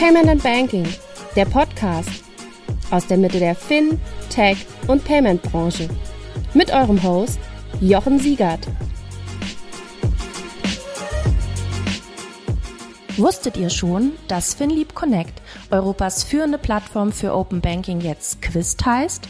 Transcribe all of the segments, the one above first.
Payment and Banking, der Podcast aus der Mitte der Fin, Tech und Payment Branche. Mit eurem Host Jochen Siegert. Wusstet ihr schon, dass FinLeap Connect, Europas führende Plattform für Open Banking, jetzt Quist heißt?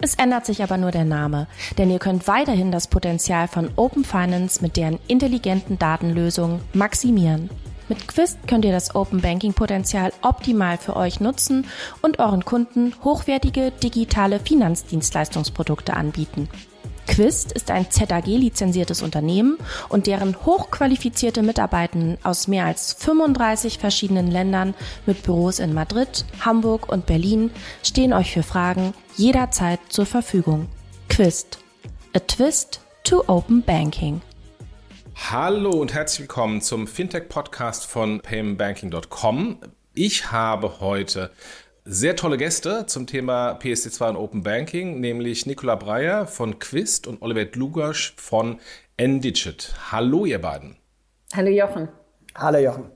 Es ändert sich aber nur der Name, denn ihr könnt weiterhin das Potenzial von Open Finance mit deren intelligenten Datenlösungen maximieren. Mit Quist könnt ihr das Open Banking Potenzial optimal für euch nutzen und euren Kunden hochwertige digitale Finanzdienstleistungsprodukte anbieten. Quist ist ein ZAG-lizenziertes Unternehmen und deren hochqualifizierte Mitarbeitenden aus mehr als 35 verschiedenen Ländern mit Büros in Madrid, Hamburg und Berlin stehen euch für Fragen jederzeit zur Verfügung. Quist. A Twist to Open Banking. Hallo und herzlich willkommen zum Fintech-Podcast von paymentbanking.com. Ich habe heute sehr tolle Gäste zum Thema PSD2 und Open Banking, nämlich Nicola Breyer von Quist und Oliver Dlugasch von Endigit. Hallo, ihr beiden. Hallo, Jochen. Hallo, Jochen.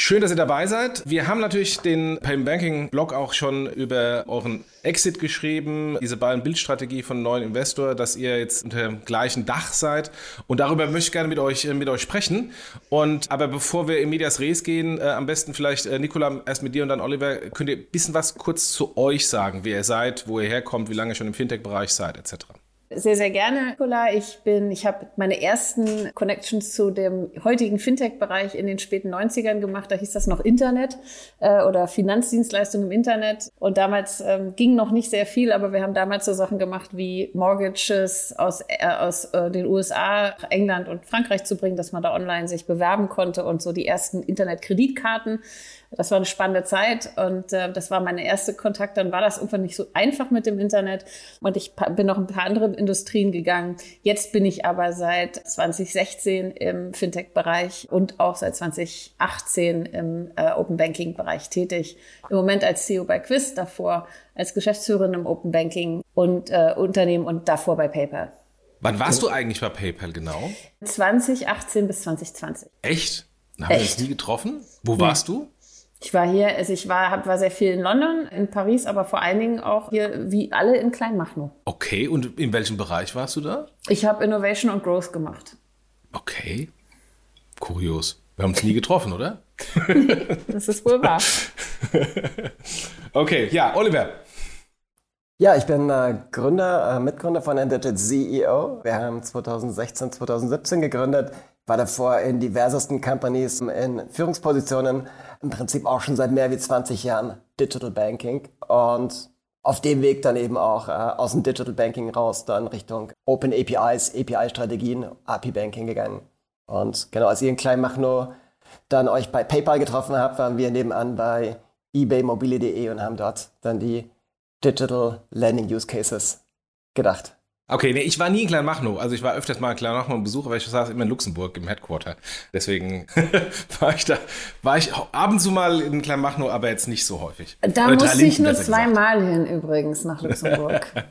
Schön, dass ihr dabei seid. Wir haben natürlich den Payment Banking Blog auch schon über euren Exit geschrieben, diese beiden Bildstrategie von neuen Investor, dass ihr jetzt unter dem gleichen Dach seid. Und darüber möchte ich gerne mit euch, mit euch sprechen. Und aber bevor wir in Medias Res gehen, äh, am besten vielleicht, äh, Nicola, erst mit dir und dann Oliver, könnt ihr ein bisschen was kurz zu euch sagen, wer ihr seid, wo ihr herkommt, wie lange ihr schon im Fintech-Bereich seid, etc. Sehr, sehr gerne, Nicola. Ich bin, ich habe meine ersten Connections zu dem heutigen Fintech-Bereich in den späten 90ern gemacht. Da hieß das noch Internet äh, oder Finanzdienstleistungen im Internet. Und damals ähm, ging noch nicht sehr viel, aber wir haben damals so Sachen gemacht wie Mortgages aus, äh, aus äh, den USA, England und Frankreich zu bringen, dass man da online sich bewerben konnte und so die ersten Internet-Kreditkarten das war eine spannende Zeit und äh, das war meine erste Kontakt. Dann war das irgendwann nicht so einfach mit dem Internet und ich bin noch ein paar andere Industrien gegangen. Jetzt bin ich aber seit 2016 im Fintech-Bereich und auch seit 2018 im äh, Open Banking-Bereich tätig. Im Moment als CEO bei Quiz, davor als Geschäftsführerin im Open Banking und äh, Unternehmen und davor bei PayPal. Wann warst du eigentlich bei PayPal genau? 2018 bis 2020. Echt? Haben Echt? wir uns nie getroffen? Wo ja. warst du? Ich war hier, also ich war, hab, war sehr viel in London, in Paris, aber vor allen Dingen auch hier, wie alle in Kleinmachnow. Okay, und in welchem Bereich warst du da? Ich habe Innovation und Growth gemacht. Okay, kurios. Wir haben uns nie getroffen, oder? das ist wohl wahr. okay, ja, Oliver. Ja, ich bin äh, Gründer, äh, Mitgründer von Endigit CEO. Wir haben 2016, 2017 gegründet, war davor in diversesten Companies in Führungspositionen, im Prinzip auch schon seit mehr wie 20 Jahren Digital Banking und auf dem Weg dann eben auch äh, aus dem Digital Banking raus dann Richtung Open APIs, API-Strategien, API Banking gegangen. Und genau, als ihr in Kleinmachnow dann euch bei PayPal getroffen habt, waren wir nebenan bei ebaymobile.de und haben dort dann die Digital Landing Use Cases gedacht. Okay, nee, ich war nie in Kleinmachnow. Also ich war öfters mal in Kleinmachnow im Besuch, aber ich saß immer in Luxemburg im Headquarter. Deswegen war ich da, war ich ab und zu mal in Kleinmachnow, aber jetzt nicht so häufig. Da Oder musste ich nur zweimal hin übrigens nach Luxemburg.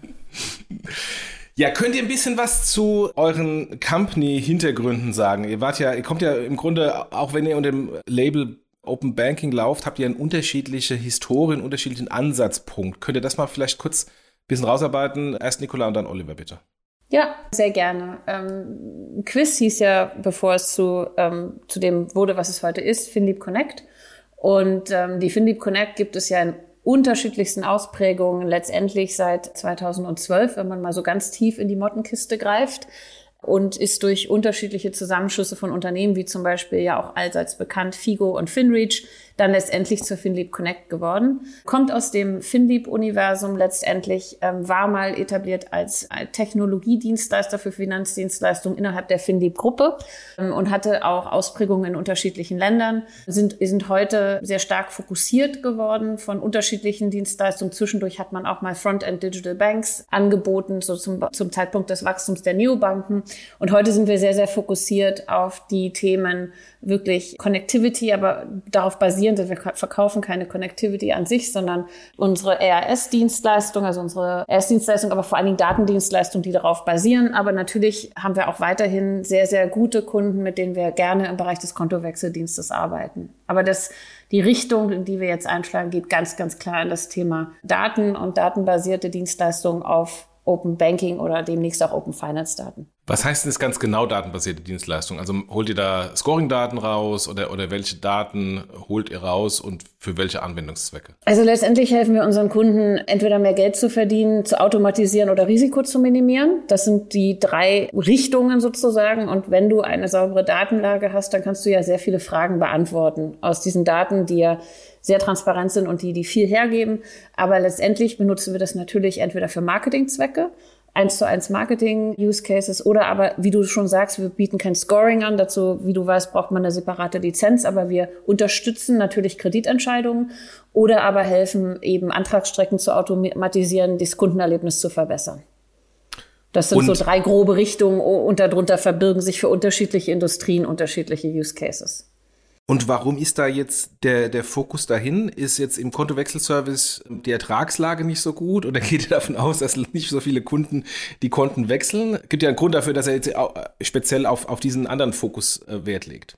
Ja, könnt ihr ein bisschen was zu euren Company-Hintergründen sagen? Ihr wart ja, ihr kommt ja im Grunde, auch wenn ihr unter dem Label Open Banking lauft, habt ihr eine unterschiedliche Historie, einen unterschiedlichen Ansatzpunkt. Könnt ihr das mal vielleicht kurz bisschen rausarbeiten. Erst Nicola und dann Oliver, bitte. Ja, sehr gerne. Ähm, Quiz hieß ja, bevor es zu, ähm, zu dem wurde, was es heute ist, FinLeap Connect. Und ähm, die FinLeap Connect gibt es ja in unterschiedlichsten Ausprägungen, letztendlich seit 2012, wenn man mal so ganz tief in die Mottenkiste greift und ist durch unterschiedliche Zusammenschlüsse von Unternehmen, wie zum Beispiel ja auch allseits bekannt Figo und Finreach, dann letztendlich zur FinLeap Connect geworden. Kommt aus dem FinLeap-Universum letztendlich, ähm, war mal etabliert als Technologiedienstleister für Finanzdienstleistungen innerhalb der FinLeap-Gruppe ähm, und hatte auch Ausprägungen in unterschiedlichen Ländern, sind, sind heute sehr stark fokussiert geworden von unterschiedlichen Dienstleistungen. Zwischendurch hat man auch mal Frontend Digital Banks angeboten, so zum, zum Zeitpunkt des Wachstums der Neobanken. Und heute sind wir sehr, sehr fokussiert auf die Themen wirklich Connectivity, aber darauf basierend, wir verkaufen keine Connectivity an sich, sondern unsere RS-Dienstleistung, also unsere RS-Dienstleistung, aber vor allen Dingen Datendienstleistungen, die darauf basieren. Aber natürlich haben wir auch weiterhin sehr, sehr gute Kunden, mit denen wir gerne im Bereich des Kontowechseldienstes arbeiten. Aber das die Richtung, in die wir jetzt einschlagen, geht ganz, ganz klar in das Thema Daten und datenbasierte Dienstleistungen auf Open Banking oder demnächst auch Open Finance Daten. Was heißt denn das ganz genau datenbasierte Dienstleistung? Also holt ihr da Scoring-Daten raus oder, oder welche Daten holt ihr raus und für welche Anwendungszwecke? Also letztendlich helfen wir unseren Kunden, entweder mehr Geld zu verdienen, zu automatisieren oder Risiko zu minimieren. Das sind die drei Richtungen sozusagen. Und wenn du eine saubere Datenlage hast, dann kannst du ja sehr viele Fragen beantworten aus diesen Daten, die ja sehr transparent sind und die, die viel hergeben. Aber letztendlich benutzen wir das natürlich entweder für Marketingzwecke, eins zu eins Marketing Use Cases oder aber, wie du schon sagst, wir bieten kein Scoring an. Dazu, wie du weißt, braucht man eine separate Lizenz, aber wir unterstützen natürlich Kreditentscheidungen oder aber helfen eben Antragsstrecken zu automatisieren, das Kundenerlebnis zu verbessern. Das sind und so drei grobe Richtungen und darunter verbirgen sich für unterschiedliche Industrien unterschiedliche Use Cases. Und warum ist da jetzt der, der Fokus dahin? Ist jetzt im Kontowechselservice die Ertragslage nicht so gut oder geht ihr davon aus, dass nicht so viele Kunden die Konten wechseln? Gibt ja einen Grund dafür, dass er jetzt speziell auf, auf diesen anderen Fokus äh, Wert legt.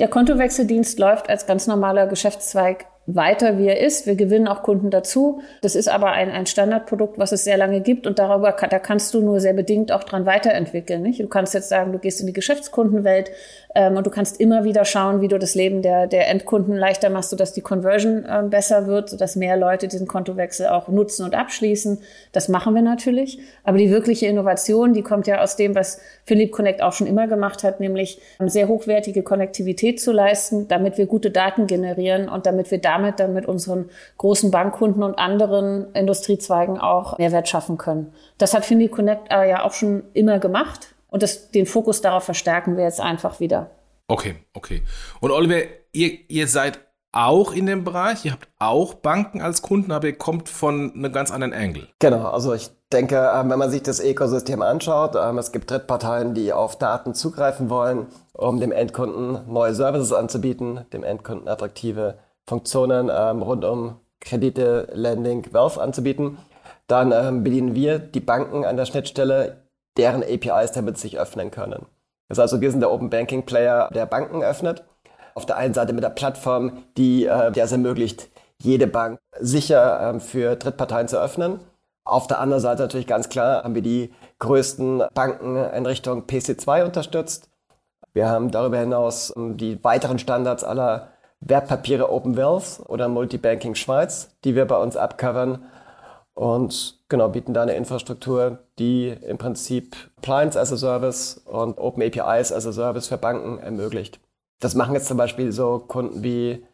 Der Kontowechseldienst läuft als ganz normaler Geschäftszweig weiter, wie er ist. Wir gewinnen auch Kunden dazu. Das ist aber ein, ein Standardprodukt, was es sehr lange gibt und darüber da kannst du nur sehr bedingt auch dran weiterentwickeln. Nicht? Du kannst jetzt sagen, du gehst in die Geschäftskundenwelt ähm, und du kannst immer wieder schauen, wie du das Leben der, der Endkunden leichter machst, sodass die Conversion ähm, besser wird, sodass mehr Leute diesen Kontowechsel auch nutzen und abschließen. Das machen wir natürlich. Aber die wirkliche Innovation, die kommt ja aus dem, was Philipp Connect auch schon immer gemacht hat, nämlich ähm, sehr hochwertige Konnektivität zu leisten, damit wir gute Daten generieren und damit wir damit dann mit unseren großen Bankkunden und anderen Industriezweigen auch Mehrwert schaffen können. Das hat Philipp Connect äh, ja auch schon immer gemacht. Und das, den Fokus darauf verstärken wir jetzt einfach wieder. Okay, okay. Und Oliver, ihr, ihr seid auch in dem Bereich, ihr habt auch Banken als Kunden, aber ihr kommt von einem ganz anderen Angle. Genau, also ich denke, ähm, wenn man sich das Ökosystem anschaut, ähm, es gibt Drittparteien, die auf Daten zugreifen wollen, um dem Endkunden neue Services anzubieten, dem Endkunden attraktive Funktionen ähm, rund um Kredite, Lending, Wealth anzubieten. Dann bedienen wir die Banken an der Schnittstelle deren APIs damit sich öffnen können. Das heißt also, wir sind der Open Banking Player, der Banken öffnet. Auf der einen Seite mit der Plattform, die, äh, es ermöglicht, jede Bank sicher äh, für Drittparteien zu öffnen. Auf der anderen Seite natürlich ganz klar haben wir die größten Banken in Richtung PC2 unterstützt. Wir haben darüber hinaus ähm, die weiteren Standards aller Wertpapiere Open Wealth oder Multibanking Schweiz, die wir bei uns abcovern und genau bieten da eine Infrastruktur, die im Prinzip Clients as a Service und Open APIs as a Service für Banken ermöglicht. Das machen jetzt zum Beispiel so Kunden wie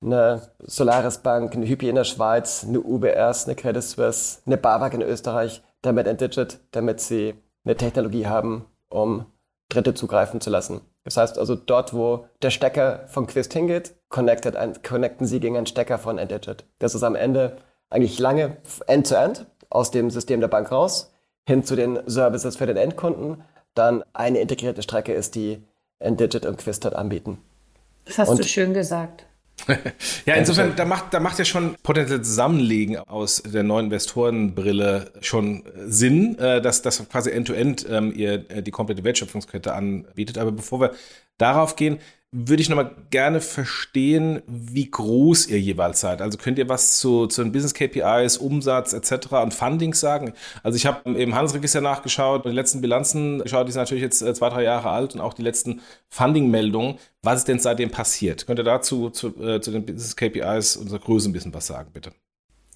eine Solaris Bank, eine Hypi in der Schweiz, eine UBS, eine Credit Suisse, eine BAWAG in Österreich, damit Endigit, damit sie eine Technologie haben, um Dritte zugreifen zu lassen. Das heißt also, dort, wo der Stecker von Quist hingeht, connecten sie gegen einen Stecker von Endigit. Das ist am Ende eigentlich lange end-to-end aus dem System der Bank raus, hin zu den Services für den Endkunden, dann eine integrierte Strecke ist, die Endigit und Quistot anbieten. Das hast und du schön gesagt. ja, insofern, da macht, da macht ja schon potenziell Zusammenlegen aus der neuen Investorenbrille schon Sinn, äh, dass das quasi end-to-end -End, ähm, ihr äh, die komplette Wertschöpfungskette anbietet. Aber bevor wir darauf gehen, würde ich nochmal gerne verstehen, wie groß ihr jeweils seid. Also könnt ihr was zu, zu den Business KPIs, Umsatz etc. und Fundings sagen? Also ich habe im Handelsregister nachgeschaut, die letzten Bilanzen geschaut, die sind natürlich jetzt äh, zwei, drei Jahre alt und auch die letzten Funding-Meldungen. Was ist denn seitdem passiert? Könnt ihr dazu zu, äh, zu den Business KPIs unserer Größe ein bisschen was sagen, bitte?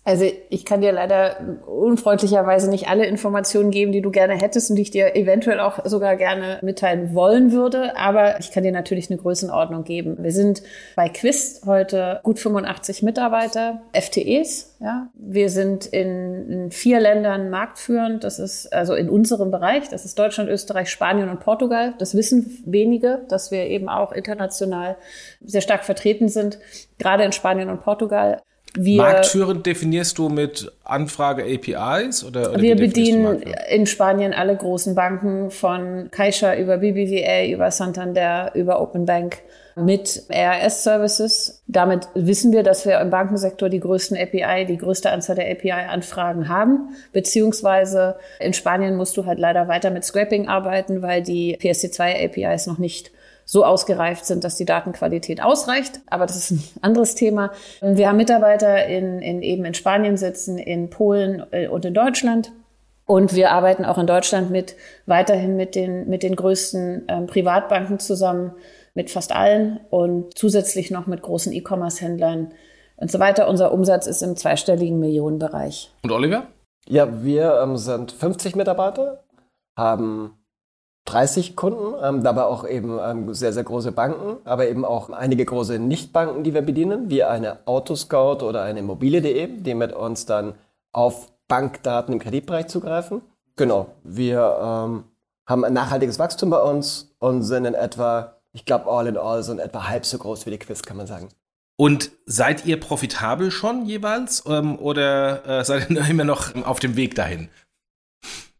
Also ich kann dir leider unfreundlicherweise nicht alle Informationen geben, die du gerne hättest und die ich dir eventuell auch sogar gerne mitteilen wollen würde. Aber ich kann dir natürlich eine Größenordnung geben. Wir sind bei Quist heute gut 85 Mitarbeiter, FTEs. Ja, wir sind in, in vier Ländern marktführend. Das ist also in unserem Bereich. Das ist Deutschland, Österreich, Spanien und Portugal. Das wissen wenige, dass wir eben auch international sehr stark vertreten sind, gerade in Spanien und Portugal. Wir, Marktführend definierst du mit Anfrage APIs oder, oder wir bedienen in Spanien alle großen Banken von Caixa über BBVA, über Santander, über Open Bank mit RS-Services. Damit wissen wir, dass wir im Bankensektor die größten API, die größte Anzahl der API-Anfragen haben. Beziehungsweise in Spanien musst du halt leider weiter mit Scraping arbeiten, weil die PSD2 APIs noch nicht so ausgereift sind, dass die Datenqualität ausreicht. Aber das ist ein anderes Thema. Wir haben Mitarbeiter in, in eben in Spanien sitzen, in Polen äh, und in Deutschland. Und wir arbeiten auch in Deutschland mit weiterhin mit den, mit den größten ähm, Privatbanken zusammen, mit fast allen und zusätzlich noch mit großen E-Commerce-Händlern und so weiter. Unser Umsatz ist im zweistelligen Millionenbereich. Und Oliver? Ja, wir ähm, sind 50 Mitarbeiter, haben 30 Kunden, ähm, dabei auch eben ähm, sehr, sehr große Banken, aber eben auch einige große Nichtbanken, die wir bedienen, wie eine Autoscout oder eine Immobilie.de, die mit uns dann auf Bankdaten im Kreditbereich zugreifen. Genau, wir ähm, haben ein nachhaltiges Wachstum bei uns und sind in etwa, ich glaube, all in all so in etwa halb so groß wie die Quiz, kann man sagen. Und seid ihr profitabel schon jeweils ähm, oder äh, seid ihr immer noch auf dem Weg dahin?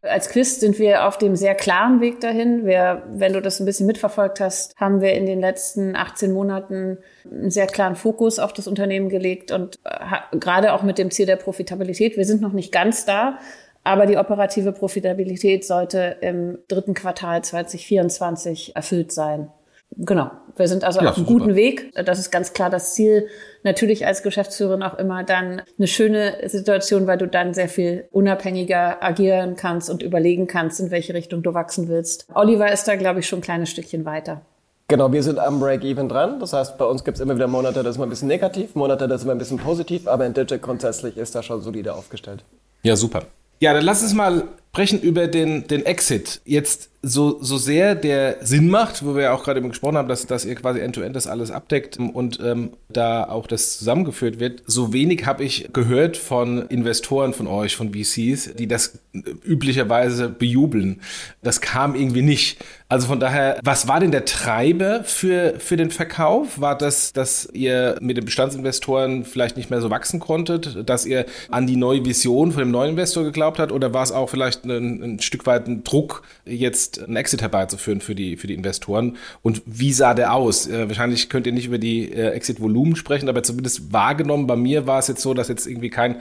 Als Quiz sind wir auf dem sehr klaren Weg dahin. Wir, wenn du das ein bisschen mitverfolgt hast, haben wir in den letzten 18 Monaten einen sehr klaren Fokus auf das Unternehmen gelegt und äh, gerade auch mit dem Ziel der Profitabilität. Wir sind noch nicht ganz da, aber die operative Profitabilität sollte im dritten Quartal 2024 erfüllt sein. Genau. Wir sind also ja, auf einem guten Weg. Das ist ganz klar das Ziel. Natürlich als Geschäftsführerin auch immer dann eine schöne Situation, weil du dann sehr viel unabhängiger agieren kannst und überlegen kannst, in welche Richtung du wachsen willst. Oliver ist da, glaube ich, schon ein kleines Stückchen weiter. Genau, wir sind am Break-Even dran. Das heißt, bei uns gibt es immer wieder Monate, das ist immer ein bisschen negativ, Monate, das ist immer ein bisschen positiv, aber in Digit grundsätzlich ist da schon solide aufgestellt. Ja, super. Ja, dann lass uns mal sprechen über den, den Exit. Jetzt so, so sehr der Sinn macht, wo wir ja auch gerade eben gesprochen haben, dass, dass ihr quasi end-to-end -End das alles abdeckt und ähm, da auch das zusammengeführt wird, so wenig habe ich gehört von Investoren von euch, von VCs, die das üblicherweise bejubeln. Das kam irgendwie nicht. Also von daher, was war denn der Treiber für, für den Verkauf? War das, dass ihr mit den Bestandsinvestoren vielleicht nicht mehr so wachsen konntet, dass ihr an die neue Vision von dem neuen Investor geglaubt habt oder war es auch vielleicht ein, ein Stück weit ein Druck, jetzt einen Exit herbeizuführen für die, für die Investoren. Und wie sah der aus? Äh, wahrscheinlich könnt ihr nicht über die äh, Exit-Volumen sprechen, aber zumindest wahrgenommen, bei mir war es jetzt so, dass jetzt irgendwie kein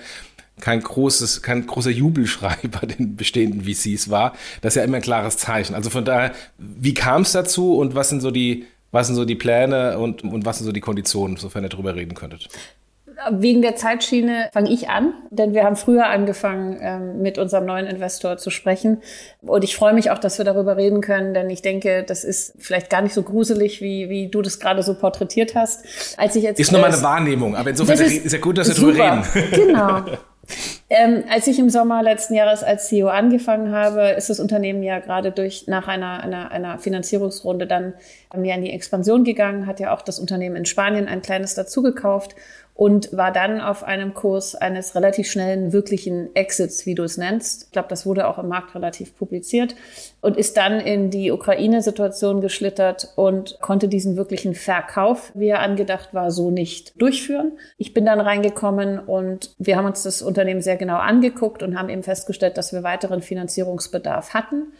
kein großes, kein großer Jubelschrei bei den bestehenden VCs war. Das ist ja immer ein klares Zeichen. Also von daher, wie kam es dazu und was sind so die, was sind so die Pläne und, und was sind so die Konditionen, sofern ihr darüber reden könntet? Wegen der Zeitschiene fange ich an, denn wir haben früher angefangen, ähm, mit unserem neuen Investor zu sprechen. Und ich freue mich auch, dass wir darüber reden können, denn ich denke, das ist vielleicht gar nicht so gruselig, wie, wie du das gerade so porträtiert hast. Als ich jetzt, ist nur meine Wahrnehmung, aber insofern ist, ist ja gut, dass wir darüber reden. Genau. Ähm, als ich im Sommer letzten Jahres als CEO angefangen habe, ist das Unternehmen ja gerade durch nach einer, einer, einer Finanzierungsrunde dann mehr in die Expansion gegangen, hat ja auch das Unternehmen in Spanien ein kleines dazugekauft und war dann auf einem Kurs eines relativ schnellen, wirklichen Exits, wie du es nennst. Ich glaube, das wurde auch im Markt relativ publiziert und ist dann in die Ukraine-Situation geschlittert und konnte diesen wirklichen Verkauf, wie er angedacht war, so nicht durchführen. Ich bin dann reingekommen und wir haben uns das Unternehmen sehr genau angeguckt und haben eben festgestellt, dass wir weiteren Finanzierungsbedarf hatten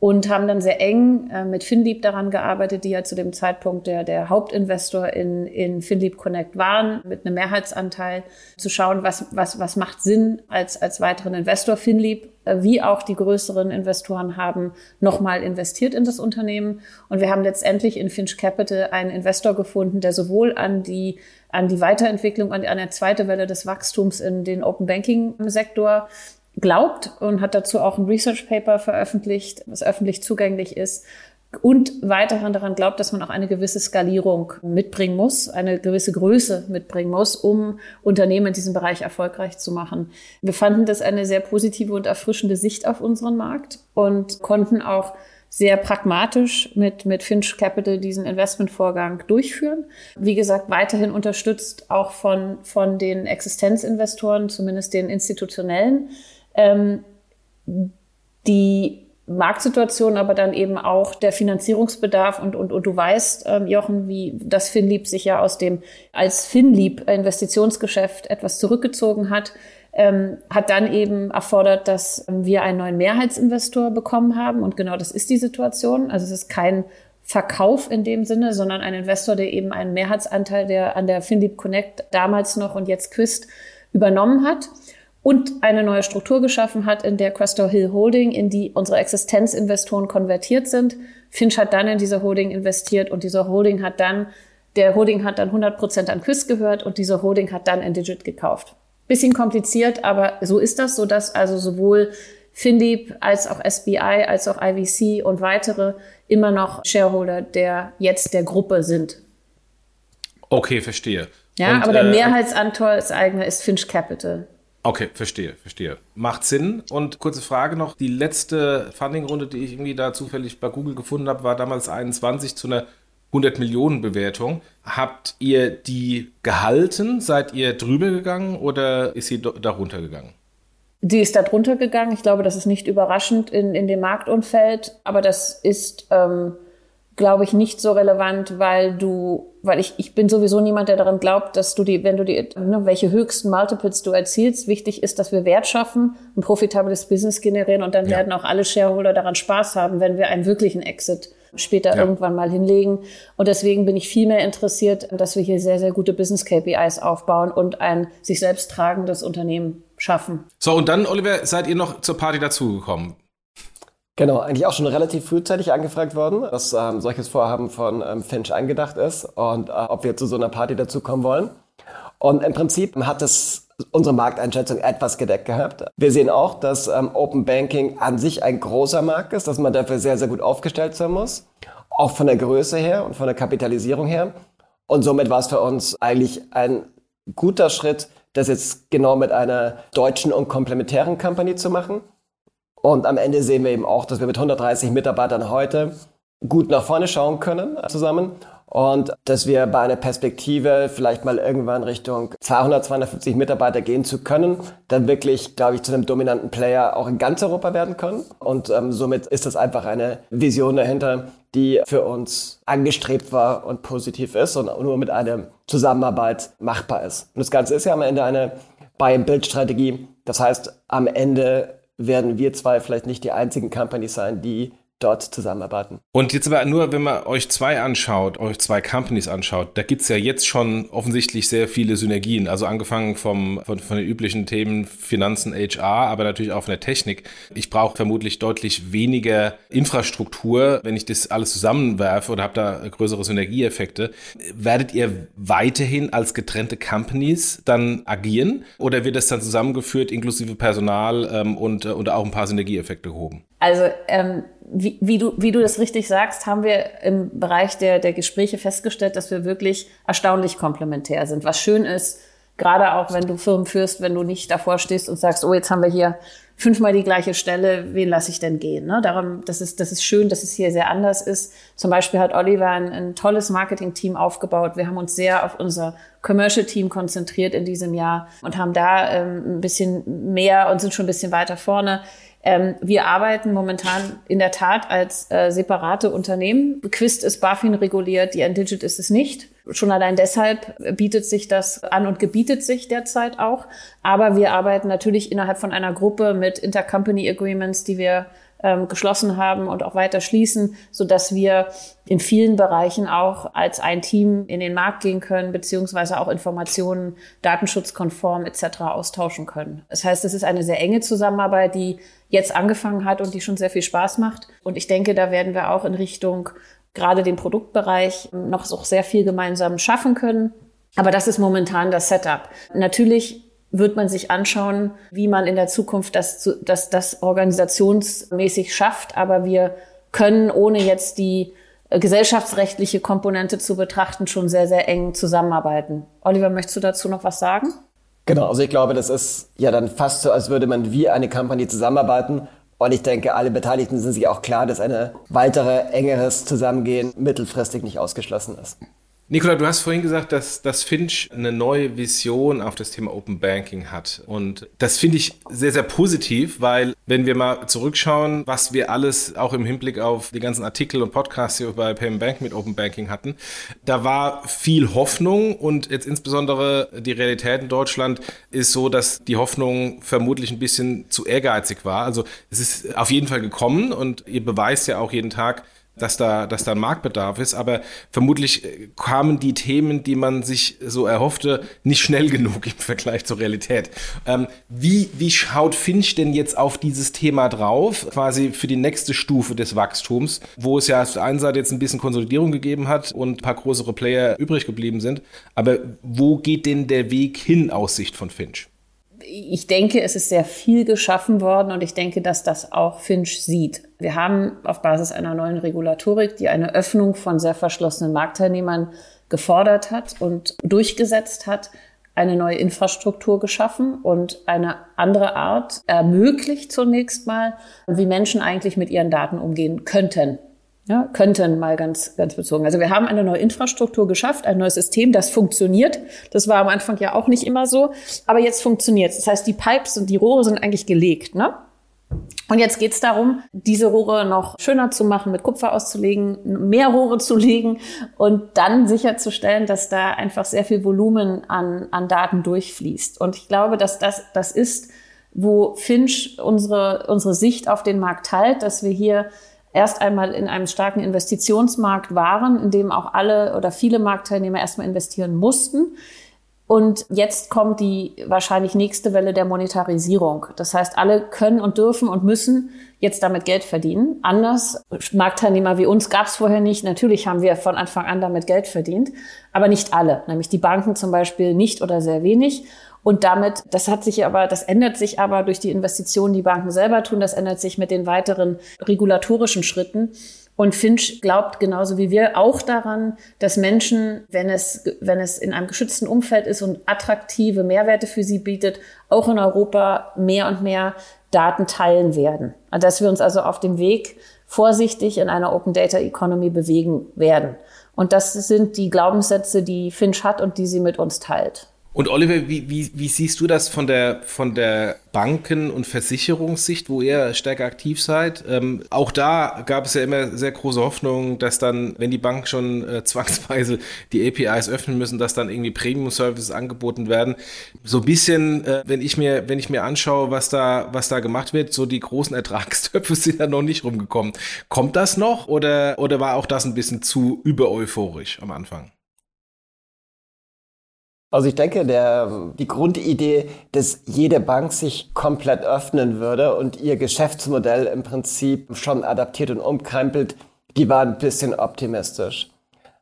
und haben dann sehr eng äh, mit Finlieb daran gearbeitet, die ja zu dem Zeitpunkt der, der Hauptinvestor in, in Finlieb Connect waren, mit einem Mehrheitsanteil zu schauen, was, was, was macht Sinn als, als weiteren Investor. Finlieb, äh, wie auch die größeren Investoren haben nochmal investiert in das Unternehmen. Und wir haben letztendlich in Finch Capital einen Investor gefunden, der sowohl an die an die Weiterentwicklung, an eine zweite Welle des Wachstums in den Open Banking Sektor glaubt und hat dazu auch ein Research Paper veröffentlicht, was öffentlich zugänglich ist und weiterhin daran glaubt, dass man auch eine gewisse Skalierung mitbringen muss, eine gewisse Größe mitbringen muss, um Unternehmen in diesem Bereich erfolgreich zu machen. Wir fanden das eine sehr positive und erfrischende Sicht auf unseren Markt und konnten auch sehr pragmatisch mit, mit Finch Capital diesen Investmentvorgang durchführen. Wie gesagt, weiterhin unterstützt auch von, von den Existenzinvestoren, zumindest den institutionellen, ähm, die Marktsituation, aber dann eben auch der Finanzierungsbedarf und, und, und du weißt, ähm, Jochen, wie das Finlieb sich ja aus dem als Finlieb Investitionsgeschäft etwas zurückgezogen hat, ähm, hat dann eben erfordert, dass wir einen neuen Mehrheitsinvestor bekommen haben und genau das ist die Situation. Also es ist kein Verkauf in dem Sinne, sondern ein Investor, der eben einen Mehrheitsanteil der an der Finlieb Connect damals noch und jetzt Quist übernommen hat. Und eine neue Struktur geschaffen hat, in der Crystal Hill Holding, in die unsere Existenzinvestoren konvertiert sind. Finch hat dann in diese Holding investiert und diese Holding hat dann, der Holding hat dann 100 Prozent an Quiz gehört und diese Holding hat dann Endigit gekauft. Bisschen kompliziert, aber so ist das, so dass also sowohl FinDeep als auch SBI als auch IVC und weitere immer noch Shareholder der jetzt der Gruppe sind. Okay, verstehe. Ja, und, aber der äh, Mehrheitsanteilseigner ist Finch Capital. Okay, verstehe, verstehe. Macht Sinn. Und kurze Frage noch: Die letzte Funding-Runde, die ich irgendwie da zufällig bei Google gefunden habe, war damals 21 zu einer 100 Millionen Bewertung. Habt ihr die gehalten? Seid ihr drüber gegangen oder ist sie darunter gegangen? Die ist da drunter gegangen. Ich glaube, das ist nicht überraschend in, in dem Marktumfeld, aber das ist ähm, glaube ich, nicht so relevant, weil du, weil ich, ich bin sowieso niemand, der daran glaubt, dass du die, wenn du die, ne, welche höchsten Multiples du erzielst, wichtig ist, dass wir Wert schaffen, ein profitables Business generieren und dann ja. werden auch alle Shareholder daran Spaß haben, wenn wir einen wirklichen Exit später ja. irgendwann mal hinlegen. Und deswegen bin ich viel mehr interessiert, dass wir hier sehr, sehr gute Business KPIs aufbauen und ein sich selbst tragendes Unternehmen schaffen. So, und dann, Oliver, seid ihr noch zur Party dazugekommen? Genau, eigentlich auch schon relativ frühzeitig angefragt worden, dass ähm, solches Vorhaben von ähm, Finch angedacht ist und äh, ob wir zu so einer Party dazukommen wollen. Und im Prinzip hat es unsere Markteinschätzung etwas gedeckt gehabt. Wir sehen auch, dass ähm, Open Banking an sich ein großer Markt ist, dass man dafür sehr, sehr gut aufgestellt sein muss. Auch von der Größe her und von der Kapitalisierung her. Und somit war es für uns eigentlich ein guter Schritt, das jetzt genau mit einer deutschen und komplementären Company zu machen und am Ende sehen wir eben auch, dass wir mit 130 Mitarbeitern heute gut nach vorne schauen können zusammen und dass wir bei einer Perspektive vielleicht mal irgendwann Richtung 200, 250 Mitarbeiter gehen zu können, dann wirklich, glaube ich, zu einem dominanten Player auch in ganz Europa werden können. Und ähm, somit ist das einfach eine Vision dahinter, die für uns angestrebt war und positiv ist und nur mit einer Zusammenarbeit machbar ist. Und das Ganze ist ja am Ende eine Buy-and-Build-Strategie. Das heißt, am Ende werden wir zwei vielleicht nicht die einzigen Companies sein, die dort zusammenarbeiten. Und jetzt aber nur, wenn man euch zwei anschaut, euch zwei Companies anschaut, da gibt's ja jetzt schon offensichtlich sehr viele Synergien. Also angefangen vom, von, von den üblichen Themen Finanzen, HR, aber natürlich auch von der Technik. Ich brauche vermutlich deutlich weniger Infrastruktur, wenn ich das alles zusammenwerfe oder habe da größere Synergieeffekte. Werdet ihr weiterhin als getrennte Companies dann agieren oder wird das dann zusammengeführt inklusive Personal ähm, und, äh, und auch ein paar Synergieeffekte gehoben? Also ähm, wie, wie, du, wie du das richtig sagst, haben wir im Bereich der, der Gespräche festgestellt, dass wir wirklich erstaunlich komplementär sind. Was schön ist, gerade auch wenn du Firmen führst, wenn du nicht davor stehst und sagst, oh, jetzt haben wir hier fünfmal die gleiche Stelle, wen lasse ich denn gehen? Ne? Darum, das ist, das ist schön, dass es hier sehr anders ist. Zum Beispiel hat Oliver ein, ein tolles Marketing-Team aufgebaut. Wir haben uns sehr auf unser Commercial-Team konzentriert in diesem Jahr und haben da ähm, ein bisschen mehr und sind schon ein bisschen weiter vorne. Ähm, wir arbeiten momentan in der Tat als äh, separate Unternehmen. Quist ist BaFin reguliert, die Endigit ist es nicht. Schon allein deshalb bietet sich das an und gebietet sich derzeit auch. Aber wir arbeiten natürlich innerhalb von einer Gruppe mit Intercompany Agreements, die wir ähm, geschlossen haben und auch weiter schließen, so dass wir in vielen Bereichen auch als ein Team in den Markt gehen können, beziehungsweise auch Informationen datenschutzkonform etc. austauschen können. Das heißt, es ist eine sehr enge Zusammenarbeit, die jetzt angefangen hat und die schon sehr viel Spaß macht. Und ich denke, da werden wir auch in Richtung gerade den Produktbereich noch so sehr viel gemeinsam schaffen können. Aber das ist momentan das Setup. Natürlich wird man sich anschauen, wie man in der Zukunft das, das, das organisationsmäßig schafft. Aber wir können, ohne jetzt die äh, gesellschaftsrechtliche Komponente zu betrachten, schon sehr, sehr eng zusammenarbeiten. Oliver, möchtest du dazu noch was sagen? Genau, also ich glaube, das ist ja dann fast so, als würde man wie eine Kampagne zusammenarbeiten. Und ich denke, alle Beteiligten sind sich auch klar, dass eine weitere engeres Zusammengehen mittelfristig nicht ausgeschlossen ist. Nicola, du hast vorhin gesagt, dass, dass Finch eine neue Vision auf das Thema Open Banking hat. Und das finde ich sehr, sehr positiv, weil wenn wir mal zurückschauen, was wir alles auch im Hinblick auf die ganzen Artikel und Podcasts hier bei Payment Bank mit Open Banking hatten, da war viel Hoffnung und jetzt insbesondere die Realität in Deutschland ist so, dass die Hoffnung vermutlich ein bisschen zu ehrgeizig war. Also es ist auf jeden Fall gekommen und ihr beweist ja auch jeden Tag, dass da, dass da ein Marktbedarf ist. Aber vermutlich äh, kamen die Themen, die man sich so erhoffte, nicht schnell genug im Vergleich zur Realität. Ähm, wie, wie schaut Finch denn jetzt auf dieses Thema drauf, quasi für die nächste Stufe des Wachstums, wo es ja auf der einen Seite jetzt ein bisschen Konsolidierung gegeben hat und ein paar größere Player übrig geblieben sind. Aber wo geht denn der Weg hin aus Sicht von Finch? Ich denke, es ist sehr viel geschaffen worden und ich denke, dass das auch Finch sieht. Wir haben auf Basis einer neuen Regulatorik, die eine Öffnung von sehr verschlossenen Marktteilnehmern gefordert hat und durchgesetzt hat, eine neue Infrastruktur geschaffen und eine andere Art ermöglicht zunächst mal, wie Menschen eigentlich mit ihren Daten umgehen könnten. Ja, könnten mal ganz, ganz bezogen. Also wir haben eine neue Infrastruktur geschafft, ein neues System, das funktioniert. Das war am Anfang ja auch nicht immer so, aber jetzt funktioniert es. Das heißt, die Pipes und die Rohre sind eigentlich gelegt. Ne? Und jetzt geht es darum, diese Rohre noch schöner zu machen, mit Kupfer auszulegen, mehr Rohre zu legen und dann sicherzustellen, dass da einfach sehr viel Volumen an, an Daten durchfließt. Und ich glaube, dass das das ist, wo Finch unsere, unsere Sicht auf den Markt teilt, dass wir hier erst einmal in einem starken Investitionsmarkt waren, in dem auch alle oder viele Marktteilnehmer erstmal investieren mussten. Und jetzt kommt die wahrscheinlich nächste Welle der Monetarisierung. Das heißt, alle können und dürfen und müssen jetzt damit Geld verdienen. Anders, Marktteilnehmer wie uns gab es vorher nicht. Natürlich haben wir von Anfang an damit Geld verdient, aber nicht alle. Nämlich die Banken zum Beispiel nicht oder sehr wenig. Und damit, das hat sich aber, das ändert sich aber durch die Investitionen, die Banken selber tun, das ändert sich mit den weiteren regulatorischen Schritten. Und Finch glaubt genauso wie wir auch daran, dass Menschen, wenn es, wenn es in einem geschützten Umfeld ist und attraktive Mehrwerte für sie bietet, auch in Europa mehr und mehr Daten teilen werden. Dass wir uns also auf dem Weg vorsichtig in einer Open Data Economy bewegen werden. Und das sind die Glaubenssätze, die Finch hat und die sie mit uns teilt. Und Oliver, wie, wie, wie siehst du das von der, von der Banken- und Versicherungssicht, wo ihr stärker aktiv seid? Ähm, auch da gab es ja immer sehr große Hoffnung, dass dann, wenn die Banken schon äh, zwangsweise die APIs öffnen müssen, dass dann irgendwie Premium-Services angeboten werden. So ein bisschen, äh, wenn ich mir, wenn ich mir anschaue, was da, was da gemacht wird, so die großen Ertragstöpfe sind da noch nicht rumgekommen. Kommt das noch oder, oder war auch das ein bisschen zu übereuphorisch am Anfang? Also ich denke, der, die Grundidee, dass jede Bank sich komplett öffnen würde und ihr Geschäftsmodell im Prinzip schon adaptiert und umkrempelt, die war ein bisschen optimistisch.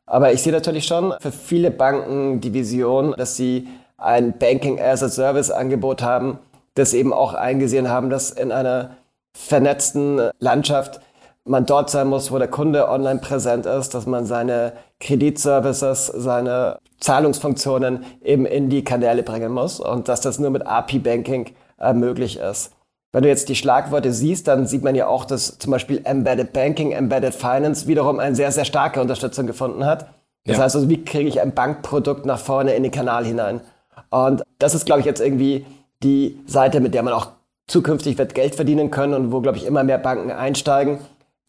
Aber ich sehe natürlich schon für viele Banken die Vision, dass sie ein Banking as a Service Angebot haben, das eben auch eingesehen haben, dass in einer vernetzten Landschaft man dort sein muss, wo der Kunde online präsent ist, dass man seine Kreditservices, seine Zahlungsfunktionen eben in die Kanäle bringen muss und dass das nur mit API-Banking äh, möglich ist. Wenn du jetzt die Schlagworte siehst, dann sieht man ja auch, dass zum Beispiel Embedded Banking, Embedded Finance wiederum eine sehr, sehr starke Unterstützung gefunden hat. Das ja. heißt also, wie kriege ich ein Bankprodukt nach vorne in den Kanal hinein? Und das ist, glaube ich, jetzt irgendwie die Seite, mit der man auch zukünftig wird Geld verdienen können und wo, glaube ich, immer mehr Banken einsteigen.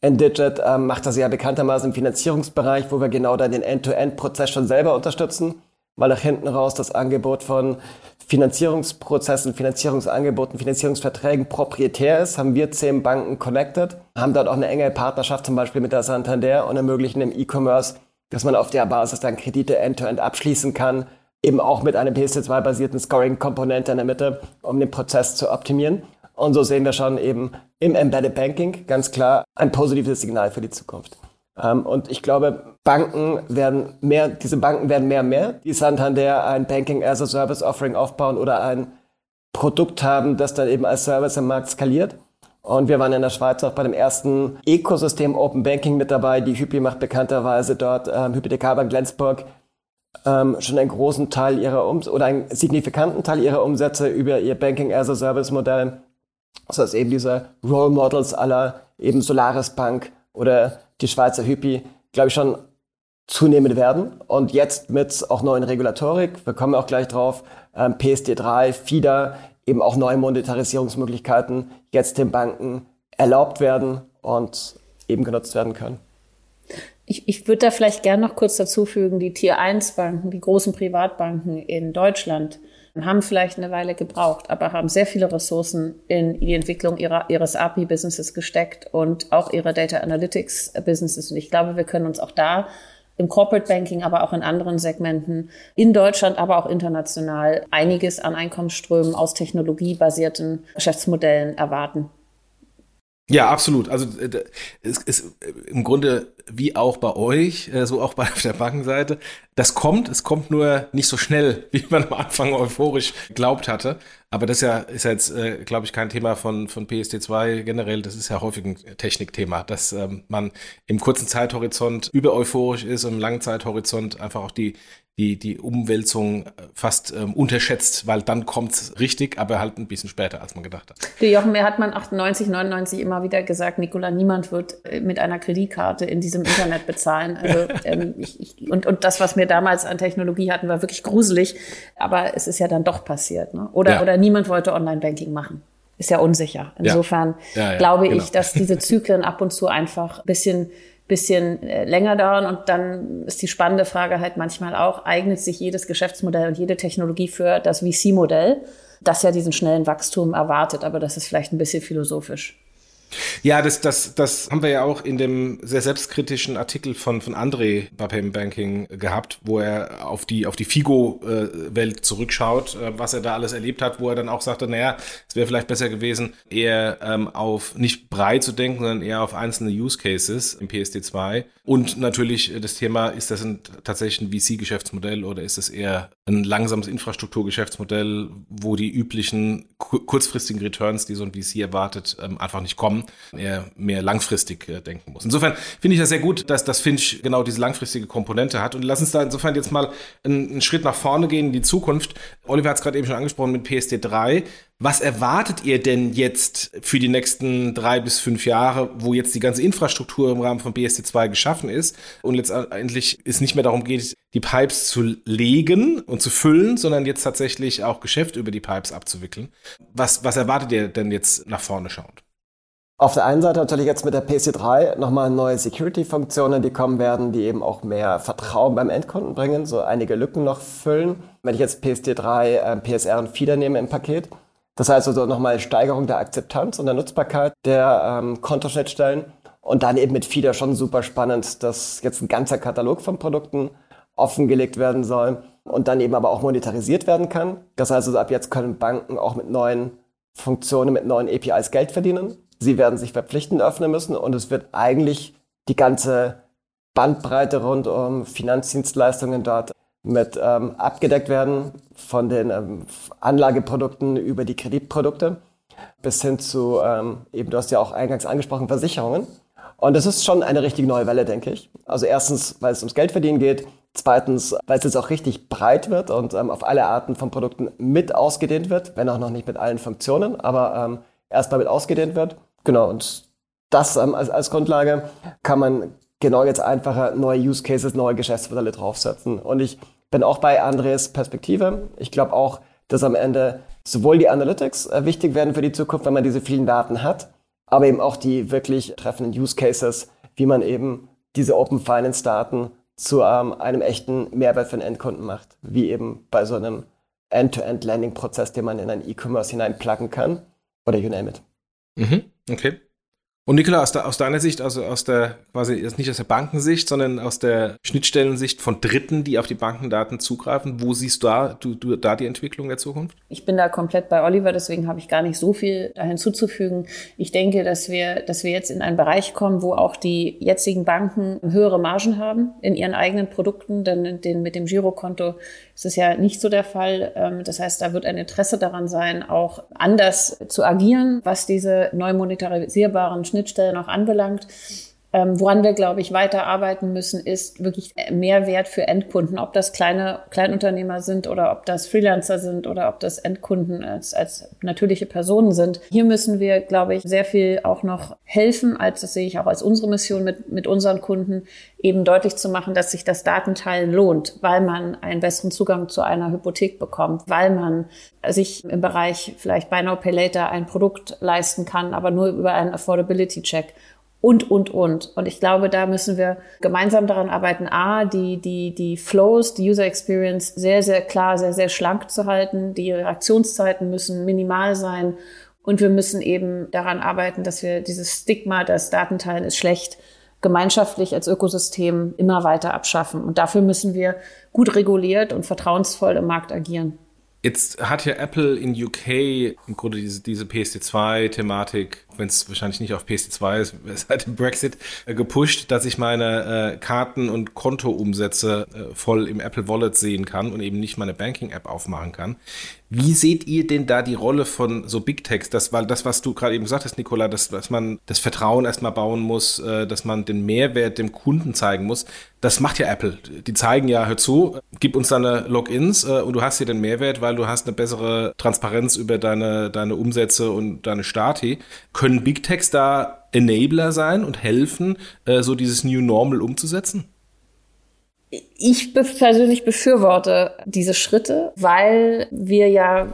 Endigit ähm, macht das ja bekanntermaßen im Finanzierungsbereich, wo wir genau dann den End-to-End-Prozess schon selber unterstützen, weil nach hinten raus das Angebot von Finanzierungsprozessen, Finanzierungsangeboten, Finanzierungsverträgen proprietär ist, haben wir zehn Banken connected, haben dort auch eine enge Partnerschaft zum Beispiel mit der Santander und ermöglichen im E-Commerce, dass man auf der Basis dann Kredite end-to-end -End abschließen kann, eben auch mit einem PSD2-basierten Scoring-Komponente in der Mitte, um den Prozess zu optimieren. Und so sehen wir schon eben im Embedded Banking ganz klar ein positives Signal für die Zukunft. Ähm, und ich glaube, Banken werden mehr, diese Banken werden mehr und mehr, die Santander ein Banking as a Service Offering aufbauen oder ein Produkt haben, das dann eben als Service im Markt skaliert. Und wir waren in der Schweiz auch bei dem ersten Ökosystem Open Banking mit dabei. Die Hypi macht bekannterweise dort, ähm, Hypothekar Bank Lenzburg, ähm, schon einen großen Teil ihrer Umsätze oder einen signifikanten Teil ihrer Umsätze über ihr Banking as a Service Modell das heißt eben diese Role Models aller eben Solaris Bank oder die Schweizer Hypi, glaube ich, schon zunehmend werden. Und jetzt mit auch neuen Regulatorik, wir kommen auch gleich drauf, ähm, PSD3, FIDA, eben auch neue Monetarisierungsmöglichkeiten jetzt den Banken erlaubt werden und eben genutzt werden können. Ich, ich würde da vielleicht gerne noch kurz dazu fügen, die Tier 1 Banken, die großen Privatbanken in Deutschland, haben vielleicht eine Weile gebraucht, aber haben sehr viele Ressourcen in die Entwicklung ihrer, ihres API-Businesses gesteckt und auch ihre Data Analytics-Businesses. Und ich glaube, wir können uns auch da im Corporate Banking, aber auch in anderen Segmenten in Deutschland, aber auch international einiges an Einkommensströmen aus technologiebasierten Geschäftsmodellen erwarten. Ja, absolut. Also äh, es ist äh, im Grunde wie auch bei euch, äh, so auch bei der Bankenseite. Das kommt, es kommt nur nicht so schnell, wie man am Anfang euphorisch glaubt hatte. Aber das ist ja, ist jetzt, glaube ich, kein Thema von, von PSD2 generell. Das ist ja häufig ein Technikthema, dass ähm, man im kurzen Zeithorizont über euphorisch ist und im langen Zeithorizont einfach auch die, die, die Umwälzung äh, fast ähm, unterschätzt, weil dann kommt's richtig, aber halt ein bisschen später, als man gedacht hat. Die Jochen, mir hat man 98, 99 immer wieder gesagt, Nicola, niemand wird äh, mit einer Kreditkarte in diesem Internet bezahlen. Also ähm, ich, ich, und, und das, was wir damals an Technologie hatten, war wirklich gruselig, aber es ist ja dann doch passiert. Ne? Oder, ja. oder niemand wollte Online-Banking machen. Ist ja unsicher. Insofern ja. Ja, glaube genau. ich, dass diese Zyklen ab und zu einfach ein bisschen bisschen äh, länger dauern. Und dann ist die spannende Frage halt manchmal auch, eignet sich jedes Geschäftsmodell und jede Technologie für das VC-Modell, das ja diesen schnellen Wachstum erwartet. Aber das ist vielleicht ein bisschen philosophisch. Ja, das, das, das haben wir ja auch in dem sehr selbstkritischen Artikel von, von André bei Payment Banking gehabt, wo er auf die, auf die Figo-Welt zurückschaut, äh, was er da alles erlebt hat, wo er dann auch sagte, naja, es wäre vielleicht besser gewesen, eher ähm, auf nicht breit zu denken, sondern eher auf einzelne Use Cases im PSD2. Und natürlich das Thema, ist das ein, tatsächlich ein VC-Geschäftsmodell oder ist es eher ein langsames Infrastrukturgeschäftsmodell, wo die üblichen kurzfristigen Returns, die so ein VC erwartet, ähm, einfach nicht kommen er mehr langfristig äh, denken muss. Insofern finde ich das sehr gut, dass das Finch genau diese langfristige Komponente hat. Und lass uns da insofern jetzt mal einen, einen Schritt nach vorne gehen in die Zukunft. Oliver hat es gerade eben schon angesprochen mit PSD 3. Was erwartet ihr denn jetzt für die nächsten drei bis fünf Jahre, wo jetzt die ganze Infrastruktur im Rahmen von PSD 2 geschaffen ist und letztendlich es nicht mehr darum geht, die Pipes zu legen und zu füllen, sondern jetzt tatsächlich auch Geschäft über die Pipes abzuwickeln? Was, was erwartet ihr denn jetzt nach vorne schauend? Auf der einen Seite natürlich jetzt mit der PC3 nochmal neue Security-Funktionen, die kommen werden, die eben auch mehr Vertrauen beim Endkunden bringen, so einige Lücken noch füllen. Wenn ich jetzt PSD3, äh, PSR und FIDA nehme im Paket, das heißt also nochmal Steigerung der Akzeptanz und der Nutzbarkeit der ähm, Kontoschnittstellen und dann eben mit FIDA schon super spannend, dass jetzt ein ganzer Katalog von Produkten offengelegt werden soll und dann eben aber auch monetarisiert werden kann. Das heißt also ab jetzt können Banken auch mit neuen Funktionen, mit neuen APIs Geld verdienen. Sie werden sich verpflichtend öffnen müssen und es wird eigentlich die ganze Bandbreite rund um Finanzdienstleistungen dort mit ähm, abgedeckt werden, von den ähm, Anlageprodukten über die Kreditprodukte bis hin zu, ähm, eben du hast ja auch eingangs angesprochen, Versicherungen. Und das ist schon eine richtig neue Welle, denke ich. Also erstens, weil es ums Geldverdienen geht. Zweitens, weil es jetzt auch richtig breit wird und ähm, auf alle Arten von Produkten mit ausgedehnt wird, wenn auch noch nicht mit allen Funktionen, aber ähm, erstmal mit ausgedehnt wird. Genau, und das ähm, als, als Grundlage kann man genau jetzt einfacher neue Use Cases, neue Geschäftsmodelle draufsetzen. Und ich bin auch bei Andres Perspektive. Ich glaube auch, dass am Ende sowohl die Analytics äh, wichtig werden für die Zukunft, wenn man diese vielen Daten hat, aber eben auch die wirklich treffenden Use Cases, wie man eben diese Open Finance Daten zu ähm, einem echten Mehrwert für den Endkunden macht, wie eben bei so einem End-to-End-Landing-Prozess, den man in ein E-Commerce hineinplacken kann oder you name it. Mhm. Okay. Und Nicola, aus, de, aus, deiner Sicht, also aus der, quasi nicht aus der Bankensicht, sondern aus der Schnittstellensicht von Dritten, die auf die Bankendaten zugreifen, wo siehst du da, du, du, da die Entwicklung der Zukunft? Ich bin da komplett bei Oliver, deswegen habe ich gar nicht so viel da hinzuzufügen. Ich denke, dass wir, dass wir jetzt in einen Bereich kommen, wo auch die jetzigen Banken höhere Margen haben in ihren eigenen Produkten, denn den, mit dem Girokonto ist es ja nicht so der Fall. Ähm, das heißt, da wird ein Interesse daran sein, auch anders zu agieren, was diese neu monetarisierbaren Schnittstellen auch anbelangt. Ähm, woran wir, glaube ich, weiter arbeiten müssen, ist wirklich Mehrwert für Endkunden. Ob das kleine Kleinunternehmer sind oder ob das Freelancer sind oder ob das Endkunden als, als natürliche Personen sind. Hier müssen wir, glaube ich, sehr viel auch noch helfen, als das sehe ich auch als unsere Mission mit, mit unseren Kunden, eben deutlich zu machen, dass sich das Datenteilen lohnt, weil man einen besseren Zugang zu einer Hypothek bekommt, weil man sich im Bereich vielleicht Buy Now Pay Later ein Produkt leisten kann, aber nur über einen Affordability Check und, und, und. Und ich glaube, da müssen wir gemeinsam daran arbeiten, A, die, die, die Flows, die User Experience sehr, sehr klar, sehr, sehr schlank zu halten. Die Reaktionszeiten müssen minimal sein. Und wir müssen eben daran arbeiten, dass wir dieses Stigma, das Datenteilen ist schlecht, gemeinschaftlich als Ökosystem immer weiter abschaffen. Und dafür müssen wir gut reguliert und vertrauensvoll im Markt agieren. Jetzt hat ja Apple in UK im Grunde diese, diese PSD2-Thematik, wenn es wahrscheinlich nicht auf PSD2 ist, seit dem Brexit, äh, gepusht, dass ich meine äh, Karten- und Kontoumsätze äh, voll im Apple Wallet sehen kann und eben nicht meine Banking-App aufmachen kann. Wie seht ihr denn da die Rolle von so Big Techs? Das, weil das, was du gerade eben gesagt hast, Nicola, dass, dass man das Vertrauen erstmal bauen muss, äh, dass man den Mehrwert dem Kunden zeigen muss. Das macht ja Apple. Die zeigen ja, hör zu, gib uns deine Logins äh, und du hast hier den Mehrwert, weil du hast eine bessere Transparenz über deine, deine Umsätze und deine Stati. Können Big Techs da Enabler sein und helfen, äh, so dieses New Normal umzusetzen? Ich persönlich befürworte diese Schritte, weil wir ja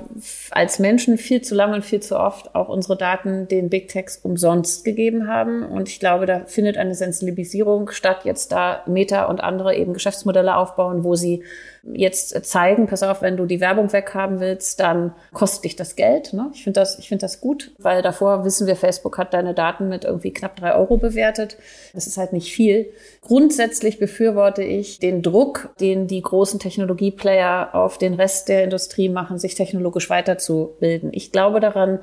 als Menschen viel zu lange und viel zu oft auch unsere Daten den Big Techs umsonst gegeben haben. Und ich glaube, da findet eine Sensibilisierung statt, jetzt da Meta und andere eben Geschäftsmodelle aufbauen, wo sie jetzt zeigen, pass auf, wenn du die Werbung weghaben willst, dann kostet dich das Geld. Ne? Ich finde das, ich finde das gut, weil davor wissen wir, Facebook hat deine Daten mit irgendwie knapp drei Euro bewertet. Das ist halt nicht viel. Grundsätzlich befürworte ich den Druck, den die großen Technologieplayer auf den Rest der Industrie machen, sich technologisch weiterzubilden. Ich glaube daran,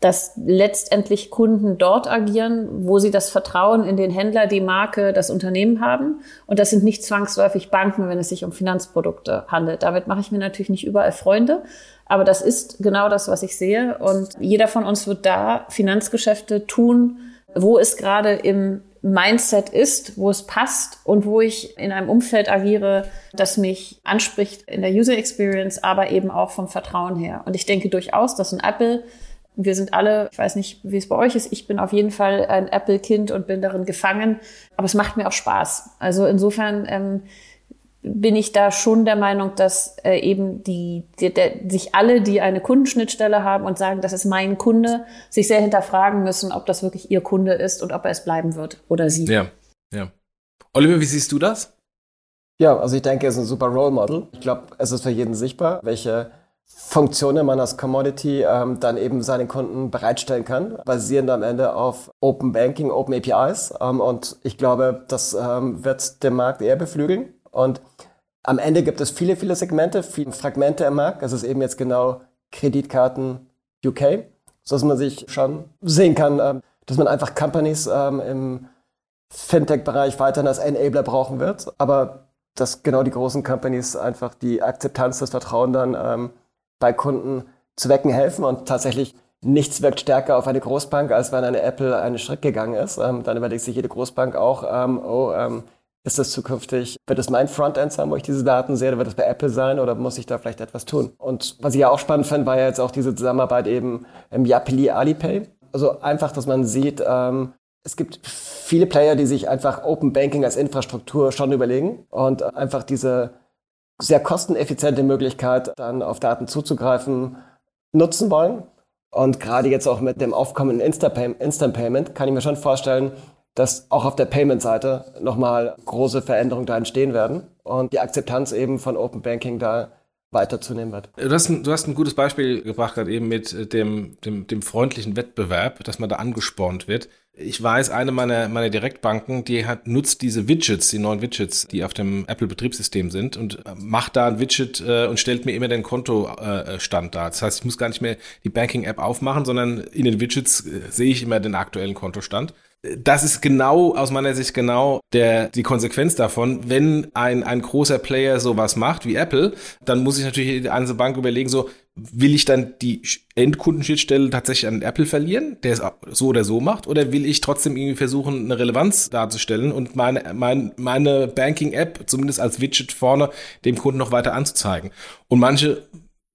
dass letztendlich Kunden dort agieren, wo sie das Vertrauen in den Händler, die Marke, das Unternehmen haben. Und das sind nicht zwangsläufig Banken, wenn es sich um Finanzprodukte handelt. Damit mache ich mir natürlich nicht überall Freunde. Aber das ist genau das, was ich sehe. Und jeder von uns wird da Finanzgeschäfte tun, wo es gerade im Mindset ist, wo es passt und wo ich in einem Umfeld agiere, das mich anspricht in der User Experience, aber eben auch vom Vertrauen her. Und ich denke durchaus, dass ein Apple wir sind alle, ich weiß nicht, wie es bei euch ist, ich bin auf jeden Fall ein Apple-Kind und bin darin gefangen, aber es macht mir auch Spaß. Also insofern ähm, bin ich da schon der Meinung, dass äh, eben die, die der, sich alle, die eine Kundenschnittstelle haben und sagen, das ist mein Kunde, sich sehr hinterfragen müssen, ob das wirklich ihr Kunde ist und ob er es bleiben wird oder sie. Ja, ja. Oliver, wie siehst du das? Ja, also ich denke, es ist ein super Role Model. Ich glaube, es ist für jeden sichtbar, welche Funktionen man als Commodity ähm, dann eben seinen Kunden bereitstellen kann, basierend am Ende auf Open Banking, Open APIs. Ähm, und ich glaube, das ähm, wird den Markt eher beflügeln. Und am Ende gibt es viele, viele Segmente, viele Fragmente im Markt. Es ist eben jetzt genau Kreditkarten UK, sodass man sich schon sehen kann, ähm, dass man einfach Companies ähm, im Fintech-Bereich weiterhin als Enabler brauchen wird. Aber dass genau die großen Companies einfach die Akzeptanz, das Vertrauen dann ähm, bei Kunden zu wecken helfen und tatsächlich nichts wirkt stärker auf eine Großbank, als wenn eine Apple einen Schritt gegangen ist. Dann überlegt sich jede Großbank auch, oh, ist das zukünftig, wird es mein Frontend sein, wo ich diese Daten sehe, oder wird es bei Apple sein oder muss ich da vielleicht etwas tun? Und was ich ja auch spannend fand, war ja jetzt auch diese Zusammenarbeit eben im Yapili Alipay. Also einfach, dass man sieht, ähm, es gibt viele Player, die sich einfach Open Banking als Infrastruktur schon überlegen und einfach diese sehr kosteneffiziente Möglichkeit, dann auf Daten zuzugreifen, nutzen wollen. Und gerade jetzt auch mit dem Aufkommen in Instant Payment kann ich mir schon vorstellen, dass auch auf der Payment-Seite nochmal große Veränderungen da entstehen werden und die Akzeptanz eben von Open Banking da weiter zunehmen wird. Du hast, ein, du hast ein gutes Beispiel gebracht, gerade eben mit dem, dem, dem freundlichen Wettbewerb, dass man da angespornt wird ich weiß, eine meiner, meiner Direktbanken, die hat, nutzt diese Widgets, die neuen Widgets, die auf dem Apple-Betriebssystem sind und äh, macht da ein Widget äh, und stellt mir immer den Kontostand äh, dar. Das heißt, ich muss gar nicht mehr die Banking-App aufmachen, sondern in den Widgets äh, sehe ich immer den aktuellen Kontostand das ist genau, aus meiner Sicht genau der, die Konsequenz davon. Wenn ein, ein großer Player sowas macht wie Apple, dann muss ich natürlich an der Bank überlegen, so, will ich dann die Endkundenschnittstelle tatsächlich an Apple verlieren, der es so oder so macht, oder will ich trotzdem irgendwie versuchen, eine Relevanz darzustellen und meine, meine, meine Banking-App zumindest als Widget vorne dem Kunden noch weiter anzuzeigen? Und manche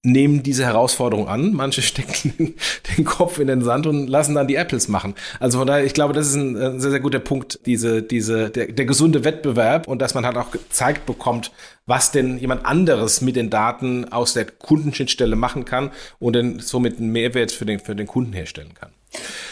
nehmen diese Herausforderung an. Manche stecken den, Kopf in den Sand und lassen dann die Apples machen. Also von daher, ich glaube, das ist ein, sehr, sehr guter Punkt, diese, diese, der, der gesunde Wettbewerb und dass man halt auch gezeigt bekommt, was denn jemand anderes mit den Daten aus der Kundenschnittstelle machen kann und dann somit einen Mehrwert für den, für den Kunden herstellen kann.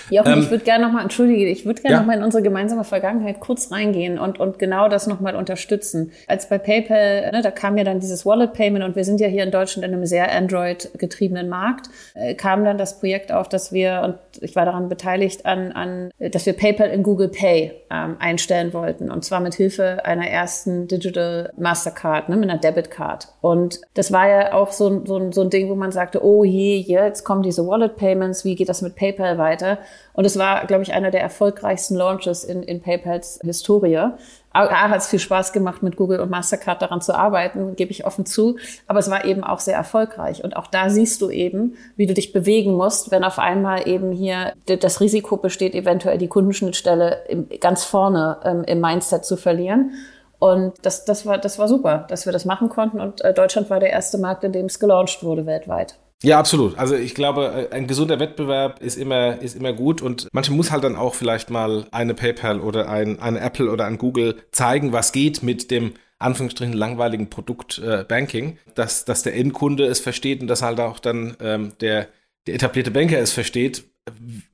Jochen, ähm, ich würde gerne nochmal, entschuldige, ich würde gerne ja? nochmal in unsere gemeinsame Vergangenheit kurz reingehen und, und genau das nochmal unterstützen. Als bei PayPal, ne, da kam ja dann dieses Wallet Payment und wir sind ja hier in Deutschland in einem sehr Android-getriebenen Markt, äh, kam dann das Projekt auf, dass wir, und ich war daran beteiligt, an, an dass wir PayPal in Google Pay ähm, einstellen wollten. Und zwar mit Hilfe einer ersten Digital Mastercard, ne, mit einer Debit Card. Und das war ja auch so, so, so ein Ding, wo man sagte, oh je, jetzt kommen diese Wallet Payments, wie geht das mit PayPal weiter? Und es war, glaube ich, einer der erfolgreichsten Launches in, in PayPals Historie. A, hat es viel Spaß gemacht, mit Google und Mastercard daran zu arbeiten, gebe ich offen zu. Aber es war eben auch sehr erfolgreich. Und auch da siehst du eben, wie du dich bewegen musst, wenn auf einmal eben hier das Risiko besteht, eventuell die Kundenschnittstelle ganz vorne ähm, im Mindset zu verlieren. Und das, das, war, das war super, dass wir das machen konnten. Und äh, Deutschland war der erste Markt, in dem es gelauncht wurde weltweit. Ja, absolut. Also ich glaube, äh, ein gesunder Wettbewerb ist immer, ist immer gut und manchmal muss halt dann auch vielleicht mal eine PayPal oder ein, eine Apple oder ein Google zeigen, was geht mit dem Anführungsstrichen langweiligen Produkt äh, Banking, dass, dass der Endkunde es versteht und dass halt auch dann ähm, der, der etablierte Banker es versteht,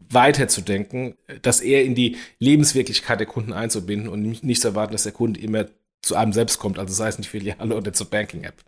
weiterzudenken, dass er in die Lebenswirklichkeit der Kunden einzubinden und nicht zu erwarten, dass der Kunde immer zu einem selbst kommt, also sei es nicht Filiale oder zur Banking-App.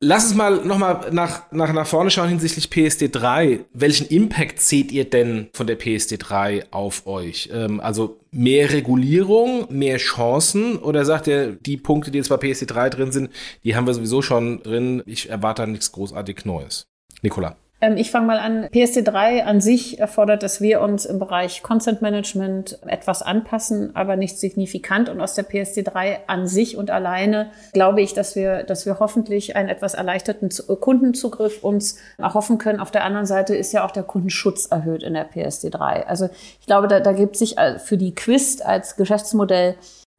Lass uns mal nochmal nach, nach, nach vorne schauen hinsichtlich PSD3. Welchen Impact seht ihr denn von der PSD3 auf euch? Ähm, also mehr Regulierung, mehr Chancen oder sagt ihr, die Punkte, die jetzt bei PSD3 drin sind, die haben wir sowieso schon drin. Ich erwarte da nichts großartig Neues. Nicola. Ähm, ich fange mal an. PSD3 an sich erfordert, dass wir uns im Bereich Consent Management etwas anpassen, aber nicht signifikant. Und aus der PSD3 an sich und alleine glaube ich, dass wir, dass wir hoffentlich einen etwas erleichterten Kundenzugriff uns erhoffen können. Auf der anderen Seite ist ja auch der Kundenschutz erhöht in der PSD3. Also ich glaube, da, da gibt sich äh, für die Quist als Geschäftsmodell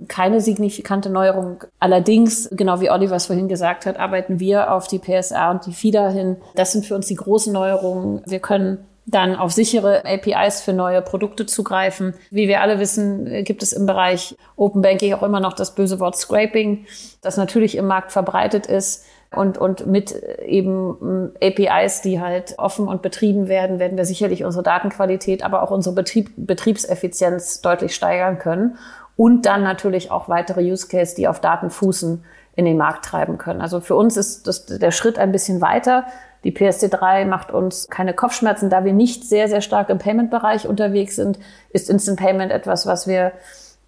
keine signifikante Neuerung. Allerdings, genau wie Oliver es vorhin gesagt hat, arbeiten wir auf die PSA und die FIDA hin. Das sind für uns die großen Neuerungen. Wir können dann auf sichere APIs für neue Produkte zugreifen. Wie wir alle wissen, gibt es im Bereich Open Banking auch immer noch das böse Wort Scraping, das natürlich im Markt verbreitet ist. Und, und mit eben APIs, die halt offen und betrieben werden, werden wir sicherlich unsere Datenqualität, aber auch unsere Betrieb, Betriebseffizienz deutlich steigern können und dann natürlich auch weitere Use Case, die auf Daten fußen, in den Markt treiben können. Also für uns ist das, der Schritt ein bisschen weiter. Die PSD3 macht uns keine Kopfschmerzen, da wir nicht sehr, sehr stark im Payment-Bereich unterwegs sind, ist Instant Payment etwas, was wir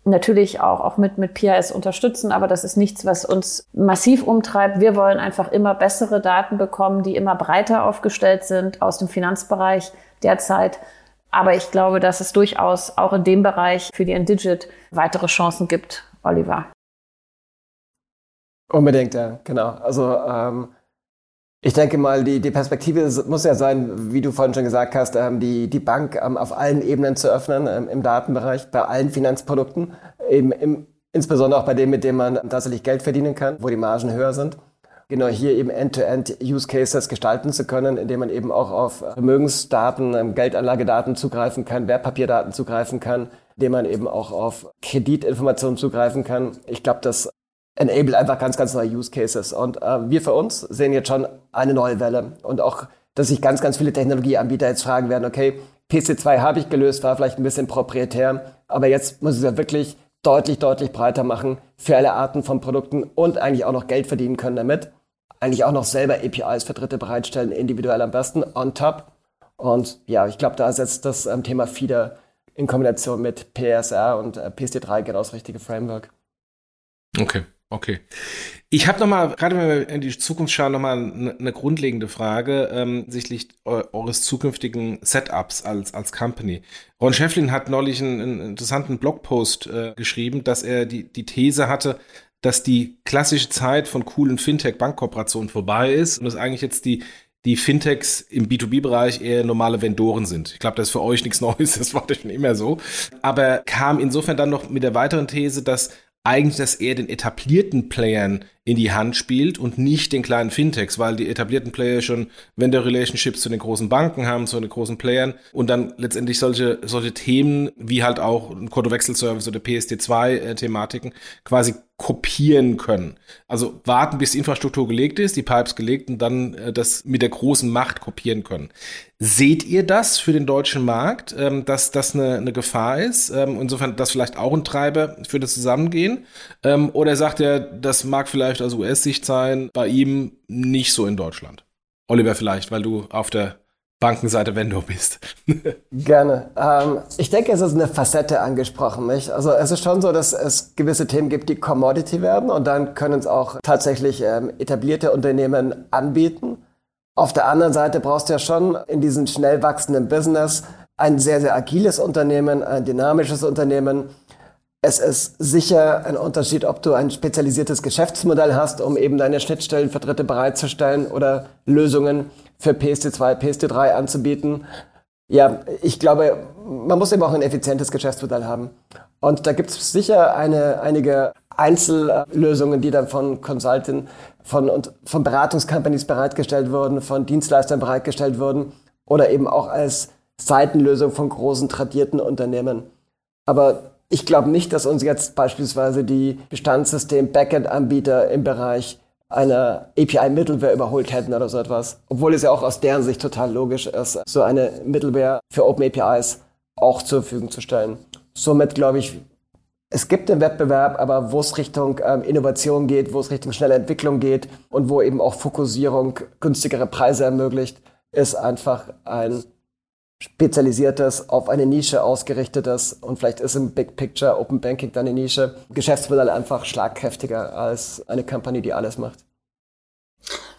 natürlich auch, auch mit, mit PIS unterstützen, aber das ist nichts, was uns massiv umtreibt. Wir wollen einfach immer bessere Daten bekommen, die immer breiter aufgestellt sind aus dem Finanzbereich derzeit aber ich glaube, dass es durchaus auch in dem Bereich für die Indigit weitere Chancen gibt, Oliver. Unbedingt, ja, genau. Also ähm, ich denke mal, die, die Perspektive muss ja sein, wie du vorhin schon gesagt hast, ähm, die, die Bank ähm, auf allen Ebenen zu öffnen, ähm, im Datenbereich, bei allen Finanzprodukten, eben im, insbesondere auch bei denen, mit denen man tatsächlich Geld verdienen kann, wo die Margen höher sind genau hier eben End-to-End-Use-Cases gestalten zu können, indem man eben auch auf Vermögensdaten, ähm, Geldanlagedaten zugreifen kann, Wertpapierdaten zugreifen kann, indem man eben auch auf Kreditinformationen zugreifen kann. Ich glaube, das enable einfach ganz, ganz neue Use Cases. Und äh, wir für uns sehen jetzt schon eine neue Welle und auch, dass sich ganz, ganz viele Technologieanbieter jetzt fragen werden, okay, PC2 habe ich gelöst, war vielleicht ein bisschen proprietär, aber jetzt muss ich es ja wirklich deutlich, deutlich breiter machen für alle Arten von Produkten und eigentlich auch noch Geld verdienen können damit eigentlich auch noch selber APIs für Dritte bereitstellen, individuell am besten, on top. Und ja, ich glaube, da setzt das ähm, Thema Feeder in Kombination mit PSR und äh, PSD3 genau das richtige Framework. Okay, okay. Ich habe nochmal, gerade wenn wir in die Zukunft schauen, nochmal eine, eine grundlegende Frage ähm, sichtlich eures zukünftigen Setups als, als Company. Ron Schäfflin hat neulich einen, einen interessanten Blogpost äh, geschrieben, dass er die, die These hatte, dass die klassische Zeit von coolen Fintech-Bankkooperationen vorbei ist und dass eigentlich jetzt die, die Fintechs im B2B-Bereich eher normale Vendoren sind. Ich glaube, das ist für euch nichts Neues, das war schon immer so. Aber kam insofern dann noch mit der weiteren These, dass eigentlich das eher den etablierten Playern in die Hand spielt und nicht den kleinen Fintechs, weil die etablierten Player schon Vendor Relationships zu den großen Banken haben, zu den großen Playern und dann letztendlich solche, solche Themen wie halt auch ein Kontowechselservice oder PSD2-Thematiken äh, quasi kopieren können. Also warten, bis die Infrastruktur gelegt ist, die Pipes gelegt und dann äh, das mit der großen Macht kopieren können. Seht ihr das für den deutschen Markt, ähm, dass das eine, eine Gefahr ist? Ähm, insofern das vielleicht auch ein Treiber für das Zusammengehen? Ähm, oder sagt er, das mag vielleicht aus US-Sicht sein, bei ihm nicht so in Deutschland? Oliver vielleicht, weil du auf der Bankenseite Vendor bist. Gerne. Ähm, ich denke, es ist eine Facette angesprochen. Nicht? Also es ist schon so, dass es gewisse Themen gibt, die Commodity werden und dann können es auch tatsächlich ähm, etablierte Unternehmen anbieten. Auf der anderen Seite brauchst du ja schon in diesem schnell wachsenden Business ein sehr, sehr agiles Unternehmen, ein dynamisches Unternehmen. Es ist sicher ein Unterschied, ob du ein spezialisiertes Geschäftsmodell hast, um eben deine Schnittstellen für Dritte bereitzustellen oder Lösungen für PSD2, PSD3 anzubieten. Ja, ich glaube, man muss eben auch ein effizientes Geschäftsmodell haben. Und da gibt es sicher eine, einige Einzellösungen, die dann von Consulting, von, von Beratungscompanies bereitgestellt wurden, von Dienstleistern bereitgestellt wurden oder eben auch als Seitenlösung von großen tradierten Unternehmen. Aber ich glaube nicht, dass uns jetzt beispielsweise die Bestandssystem-Backend-Anbieter im Bereich eine API-Middleware überholt hätten oder so etwas. Obwohl es ja auch aus deren Sicht total logisch ist, so eine Middleware für Open APIs auch zur Verfügung zu stellen. Somit glaube ich, es gibt den Wettbewerb, aber wo es Richtung ähm, Innovation geht, wo es Richtung schnelle Entwicklung geht und wo eben auch Fokussierung günstigere Preise ermöglicht, ist einfach ein spezialisiertes, auf eine Nische ausgerichtetes und vielleicht ist im Big Picture Open Banking dann eine Nische, Geschäftsmodell einfach schlagkräftiger als eine Company, die alles macht.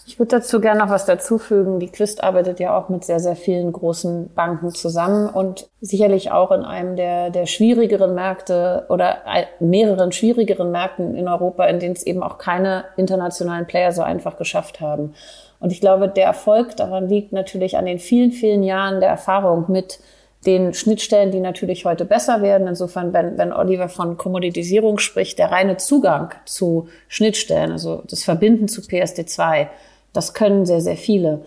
Ich würde dazu gerne noch was dazufügen. Die Quist arbeitet ja auch mit sehr, sehr vielen großen Banken zusammen und sicherlich auch in einem der, der schwierigeren Märkte oder mehreren schwierigeren Märkten in Europa, in denen es eben auch keine internationalen Player so einfach geschafft haben. Und ich glaube, der Erfolg daran liegt natürlich an den vielen, vielen Jahren der Erfahrung mit den Schnittstellen, die natürlich heute besser werden. Insofern, wenn, wenn Oliver von Kommoditisierung spricht, der reine Zugang zu Schnittstellen, also das Verbinden zu PSD2, das können sehr, sehr viele.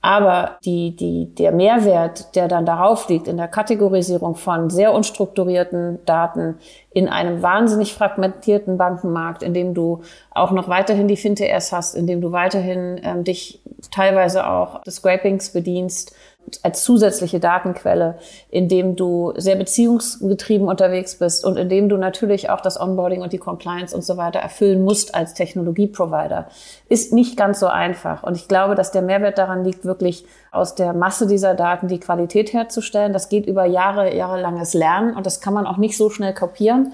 Aber die, die, der Mehrwert, der dann darauf liegt in der Kategorisierung von sehr unstrukturierten Daten in einem wahnsinnig fragmentierten Bankenmarkt, in dem du auch noch weiterhin die FinTS hast, in dem du weiterhin ähm, dich teilweise auch des Scrapings bedienst, als zusätzliche Datenquelle, indem du sehr beziehungsgetrieben unterwegs bist und indem du natürlich auch das Onboarding und die Compliance und so weiter erfüllen musst als Technologieprovider, ist nicht ganz so einfach. Und ich glaube, dass der Mehrwert daran liegt, wirklich aus der Masse dieser Daten die Qualität herzustellen. Das geht über Jahre, jahrelanges Lernen und das kann man auch nicht so schnell kopieren.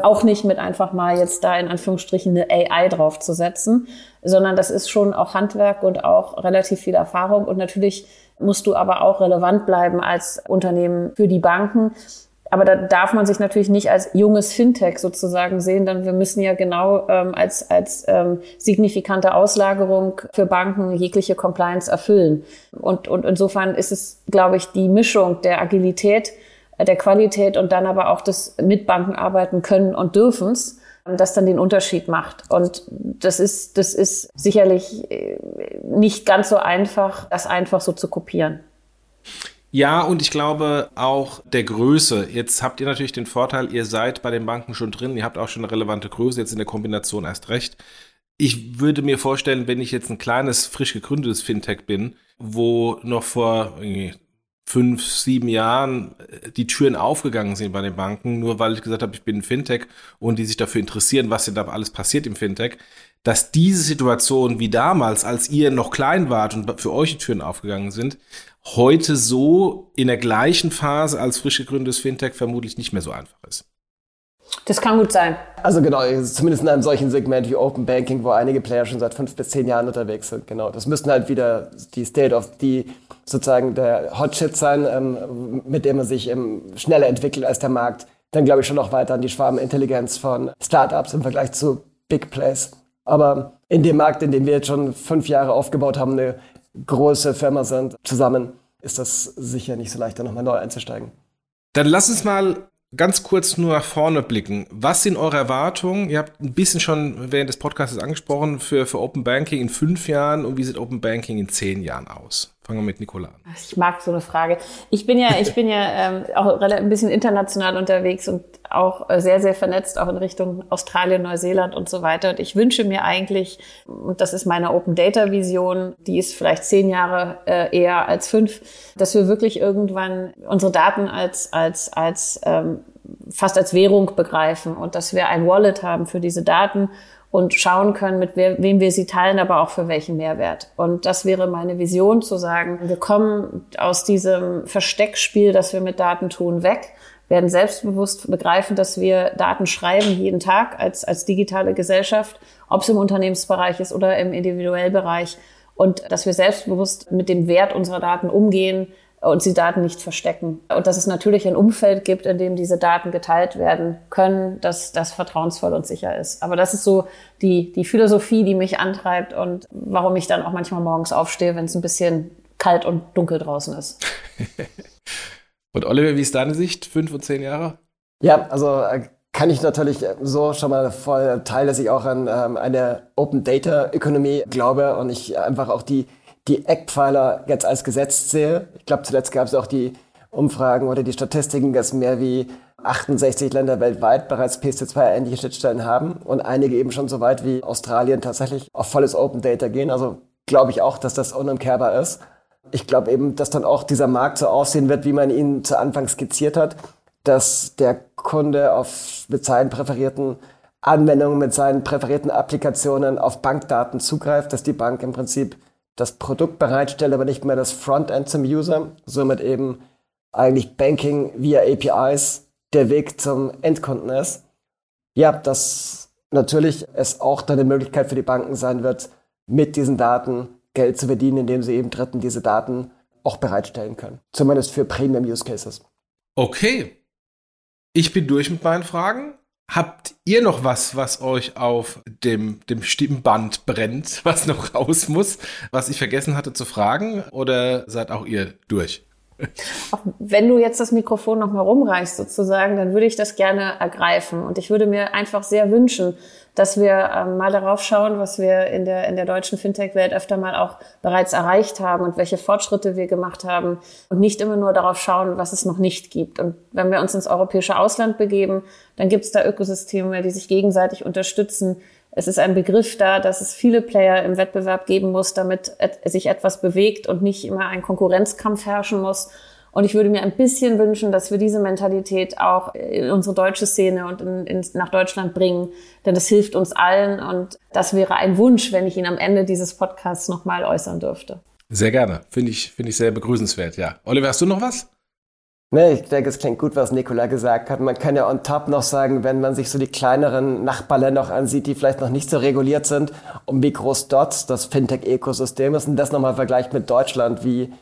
Auch nicht mit einfach mal jetzt da in Anführungsstrichen eine AI draufzusetzen, sondern das ist schon auch Handwerk und auch relativ viel Erfahrung und natürlich musst du aber auch relevant bleiben als Unternehmen für die Banken. Aber da darf man sich natürlich nicht als junges Fintech sozusagen sehen, denn wir müssen ja genau ähm, als, als ähm, signifikante Auslagerung für Banken jegliche Compliance erfüllen. Und, und insofern ist es, glaube ich, die Mischung der Agilität, äh, der Qualität und dann aber auch des Mitbanken arbeiten können und dürfens, das dann den Unterschied macht. Und das ist, das ist sicherlich äh, nicht ganz so einfach, das einfach so zu kopieren. Ja, und ich glaube auch der Größe. Jetzt habt ihr natürlich den Vorteil, ihr seid bei den Banken schon drin, ihr habt auch schon eine relevante Größe, jetzt in der Kombination erst recht. Ich würde mir vorstellen, wenn ich jetzt ein kleines, frisch gegründetes Fintech bin, wo noch vor fünf, sieben Jahren äh, die Türen aufgegangen sind bei den Banken, nur weil ich gesagt habe, ich bin ein Fintech und die sich dafür interessieren, was denn da alles passiert im Fintech, dass diese Situation wie damals, als ihr noch klein wart und für euch die Türen aufgegangen sind, heute so in der gleichen Phase als frisch gegründetes Fintech vermutlich nicht mehr so einfach ist. Das kann gut sein. Also genau, zumindest in einem solchen Segment wie Open Banking, wo einige Player schon seit fünf bis zehn Jahren unterwegs sind. Genau, das müssten halt wieder die State of die sozusagen der Hotshit sein, ähm, mit dem man sich ähm, schneller entwickelt als der Markt. Dann glaube ich schon noch weiter an die Schwarmintelligenz von Startups im Vergleich zu Big Plays. Aber in dem Markt, in dem wir jetzt schon fünf Jahre aufgebaut haben, eine große Firma sind, zusammen, ist das sicher nicht so leicht, da nochmal neu einzusteigen. Dann lass uns mal ganz kurz nur nach vorne blicken. Was sind eure Erwartungen? Ihr habt ein bisschen schon während des Podcasts angesprochen für, für Open Banking in fünf Jahren und wie sieht Open Banking in zehn Jahren aus? Fangen wir mit Nicola an. Ich mag so eine Frage. Ich bin ja, ich bin ja ähm, auch ein bisschen international unterwegs und auch äh, sehr, sehr vernetzt, auch in Richtung Australien, Neuseeland und so weiter. Und ich wünsche mir eigentlich, und das ist meine Open Data Vision, die ist vielleicht zehn Jahre äh, eher als fünf, dass wir wirklich irgendwann unsere Daten als, als, als ähm, fast als Währung begreifen und dass wir ein Wallet haben für diese Daten und schauen können, mit wem wir sie teilen, aber auch für welchen Mehrwert. Und das wäre meine Vision zu sagen, wir kommen aus diesem Versteckspiel, das wir mit Daten tun, weg, werden selbstbewusst begreifen, dass wir Daten schreiben jeden Tag als, als digitale Gesellschaft, ob es im Unternehmensbereich ist oder im individuellen Bereich und dass wir selbstbewusst mit dem Wert unserer Daten umgehen, und die Daten nicht verstecken. Und dass es natürlich ein Umfeld gibt, in dem diese Daten geteilt werden können, dass das vertrauensvoll und sicher ist. Aber das ist so die, die Philosophie, die mich antreibt und warum ich dann auch manchmal morgens aufstehe, wenn es ein bisschen kalt und dunkel draußen ist. und Oliver, wie ist deine Sicht? Fünf und zehn Jahre? Ja, also äh, kann ich natürlich so schon mal voll teilen, dass ich auch an ähm, eine Open Data Ökonomie glaube und ich einfach auch die die Eckpfeiler jetzt als gesetzt sehe. Ich glaube, zuletzt gab es auch die Umfragen oder die Statistiken, dass mehr wie 68 Länder weltweit bereits PSD2-ähnliche Schnittstellen haben und einige eben schon so weit wie Australien tatsächlich auf volles Open Data gehen. Also glaube ich auch, dass das unumkehrbar ist. Ich glaube eben, dass dann auch dieser Markt so aussehen wird, wie man ihn zu Anfang skizziert hat, dass der Kunde auf, mit seinen präferierten Anwendungen, mit seinen präferierten Applikationen auf Bankdaten zugreift, dass die Bank im Prinzip das Produkt bereitstellt, aber nicht mehr das Frontend zum User, somit eben eigentlich Banking via APIs der Weg zum Endkunden ist. Ja, dass natürlich es auch dann eine Möglichkeit für die Banken sein wird, mit diesen Daten Geld zu verdienen, indem sie eben Dritten diese Daten auch bereitstellen können. Zumindest für Premium Use Cases. Okay. Ich bin durch mit meinen Fragen. Habt ihr noch was, was euch auf dem, dem Stimmband brennt, was noch raus muss, was ich vergessen hatte zu fragen? Oder seid auch ihr durch? Wenn du jetzt das Mikrofon noch mal rumreichst sozusagen, dann würde ich das gerne ergreifen. Und ich würde mir einfach sehr wünschen, dass wir ähm, mal darauf schauen, was wir in der, in der deutschen Fintech-Welt öfter mal auch bereits erreicht haben und welche Fortschritte wir gemacht haben und nicht immer nur darauf schauen, was es noch nicht gibt. Und wenn wir uns ins europäische Ausland begeben, dann gibt es da Ökosysteme, die sich gegenseitig unterstützen. Es ist ein Begriff da, dass es viele Player im Wettbewerb geben muss, damit sich etwas bewegt und nicht immer ein Konkurrenzkampf herrschen muss. Und ich würde mir ein bisschen wünschen, dass wir diese Mentalität auch in unsere deutsche Szene und in, in, nach Deutschland bringen, denn das hilft uns allen. Und das wäre ein Wunsch, wenn ich ihn am Ende dieses Podcasts nochmal äußern dürfte. Sehr gerne. Finde ich, finde ich sehr begrüßenswert, ja. Oliver, hast du noch was? Nee, ich denke, es klingt gut, was Nikola gesagt hat. Man kann ja on top noch sagen, wenn man sich so die kleineren Nachbarländer noch ansieht, die vielleicht noch nicht so reguliert sind, und wie groß dort das Fintech-Ökosystem ist und das nochmal vergleicht mit Deutschland, wie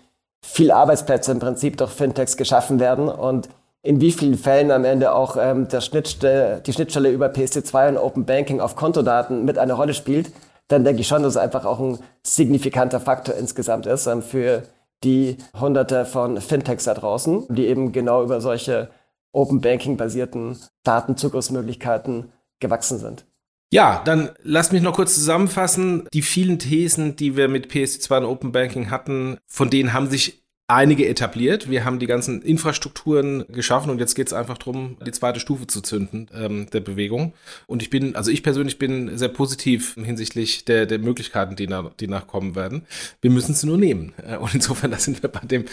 viel Arbeitsplätze im Prinzip durch Fintechs geschaffen werden und in wie vielen Fällen am Ende auch ähm, der Schnittstelle, die Schnittstelle über PSD2 und Open Banking auf Kontodaten mit eine Rolle spielt, dann denke ich schon, dass es einfach auch ein signifikanter Faktor insgesamt ist ähm, für die hunderte von Fintechs da draußen, die eben genau über solche Open Banking basierten Datenzugriffsmöglichkeiten gewachsen sind. Ja, dann lass mich noch kurz zusammenfassen. Die vielen Thesen, die wir mit PSD2 und Open Banking hatten, von denen haben sich einige etabliert. Wir haben die ganzen Infrastrukturen geschaffen und jetzt geht es einfach darum, die zweite Stufe zu zünden ähm, der Bewegung. Und ich bin, also ich persönlich bin sehr positiv hinsichtlich der, der Möglichkeiten, die, nach, die nachkommen werden. Wir müssen sie nur nehmen. Äh, und insofern, da sind wir bei dem,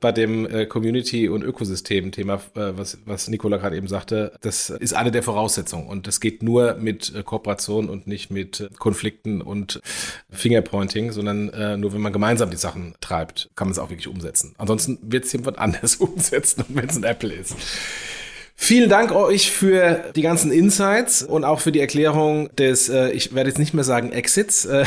bei dem äh, Community- und Ökosystem-Thema, äh, was, was Nicola gerade eben sagte. Das ist eine der Voraussetzungen. Und das geht nur mit Kooperation und nicht mit Konflikten und Fingerpointing, sondern nur wenn man gemeinsam die Sachen treibt, kann man es auch wirklich umsetzen umsetzen. Ansonsten wird es jemand anders umsetzen, wenn es ein Apple ist. Vielen Dank euch für die ganzen Insights und auch für die Erklärung des, äh, ich werde jetzt nicht mehr sagen Exits, äh,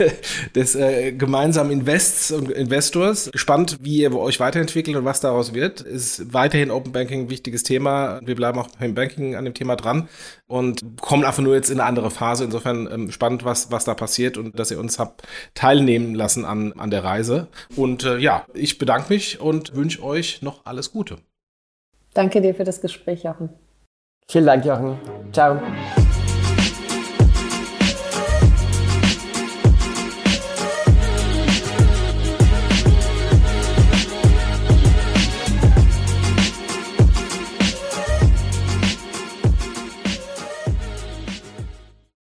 des äh, gemeinsamen Invests und Investors. Gespannt, wie ihr euch weiterentwickelt und was daraus wird. Ist weiterhin Open Banking ein wichtiges Thema. Wir bleiben auch beim Banking an dem Thema dran und kommen einfach nur jetzt in eine andere Phase. Insofern ähm, spannend, was, was da passiert und dass ihr uns habt teilnehmen lassen an, an der Reise. Und äh, ja, ich bedanke mich und wünsche euch noch alles Gute. Danke dir für das Gespräch, Jochen. Vielen Dank, Jochen. Ciao.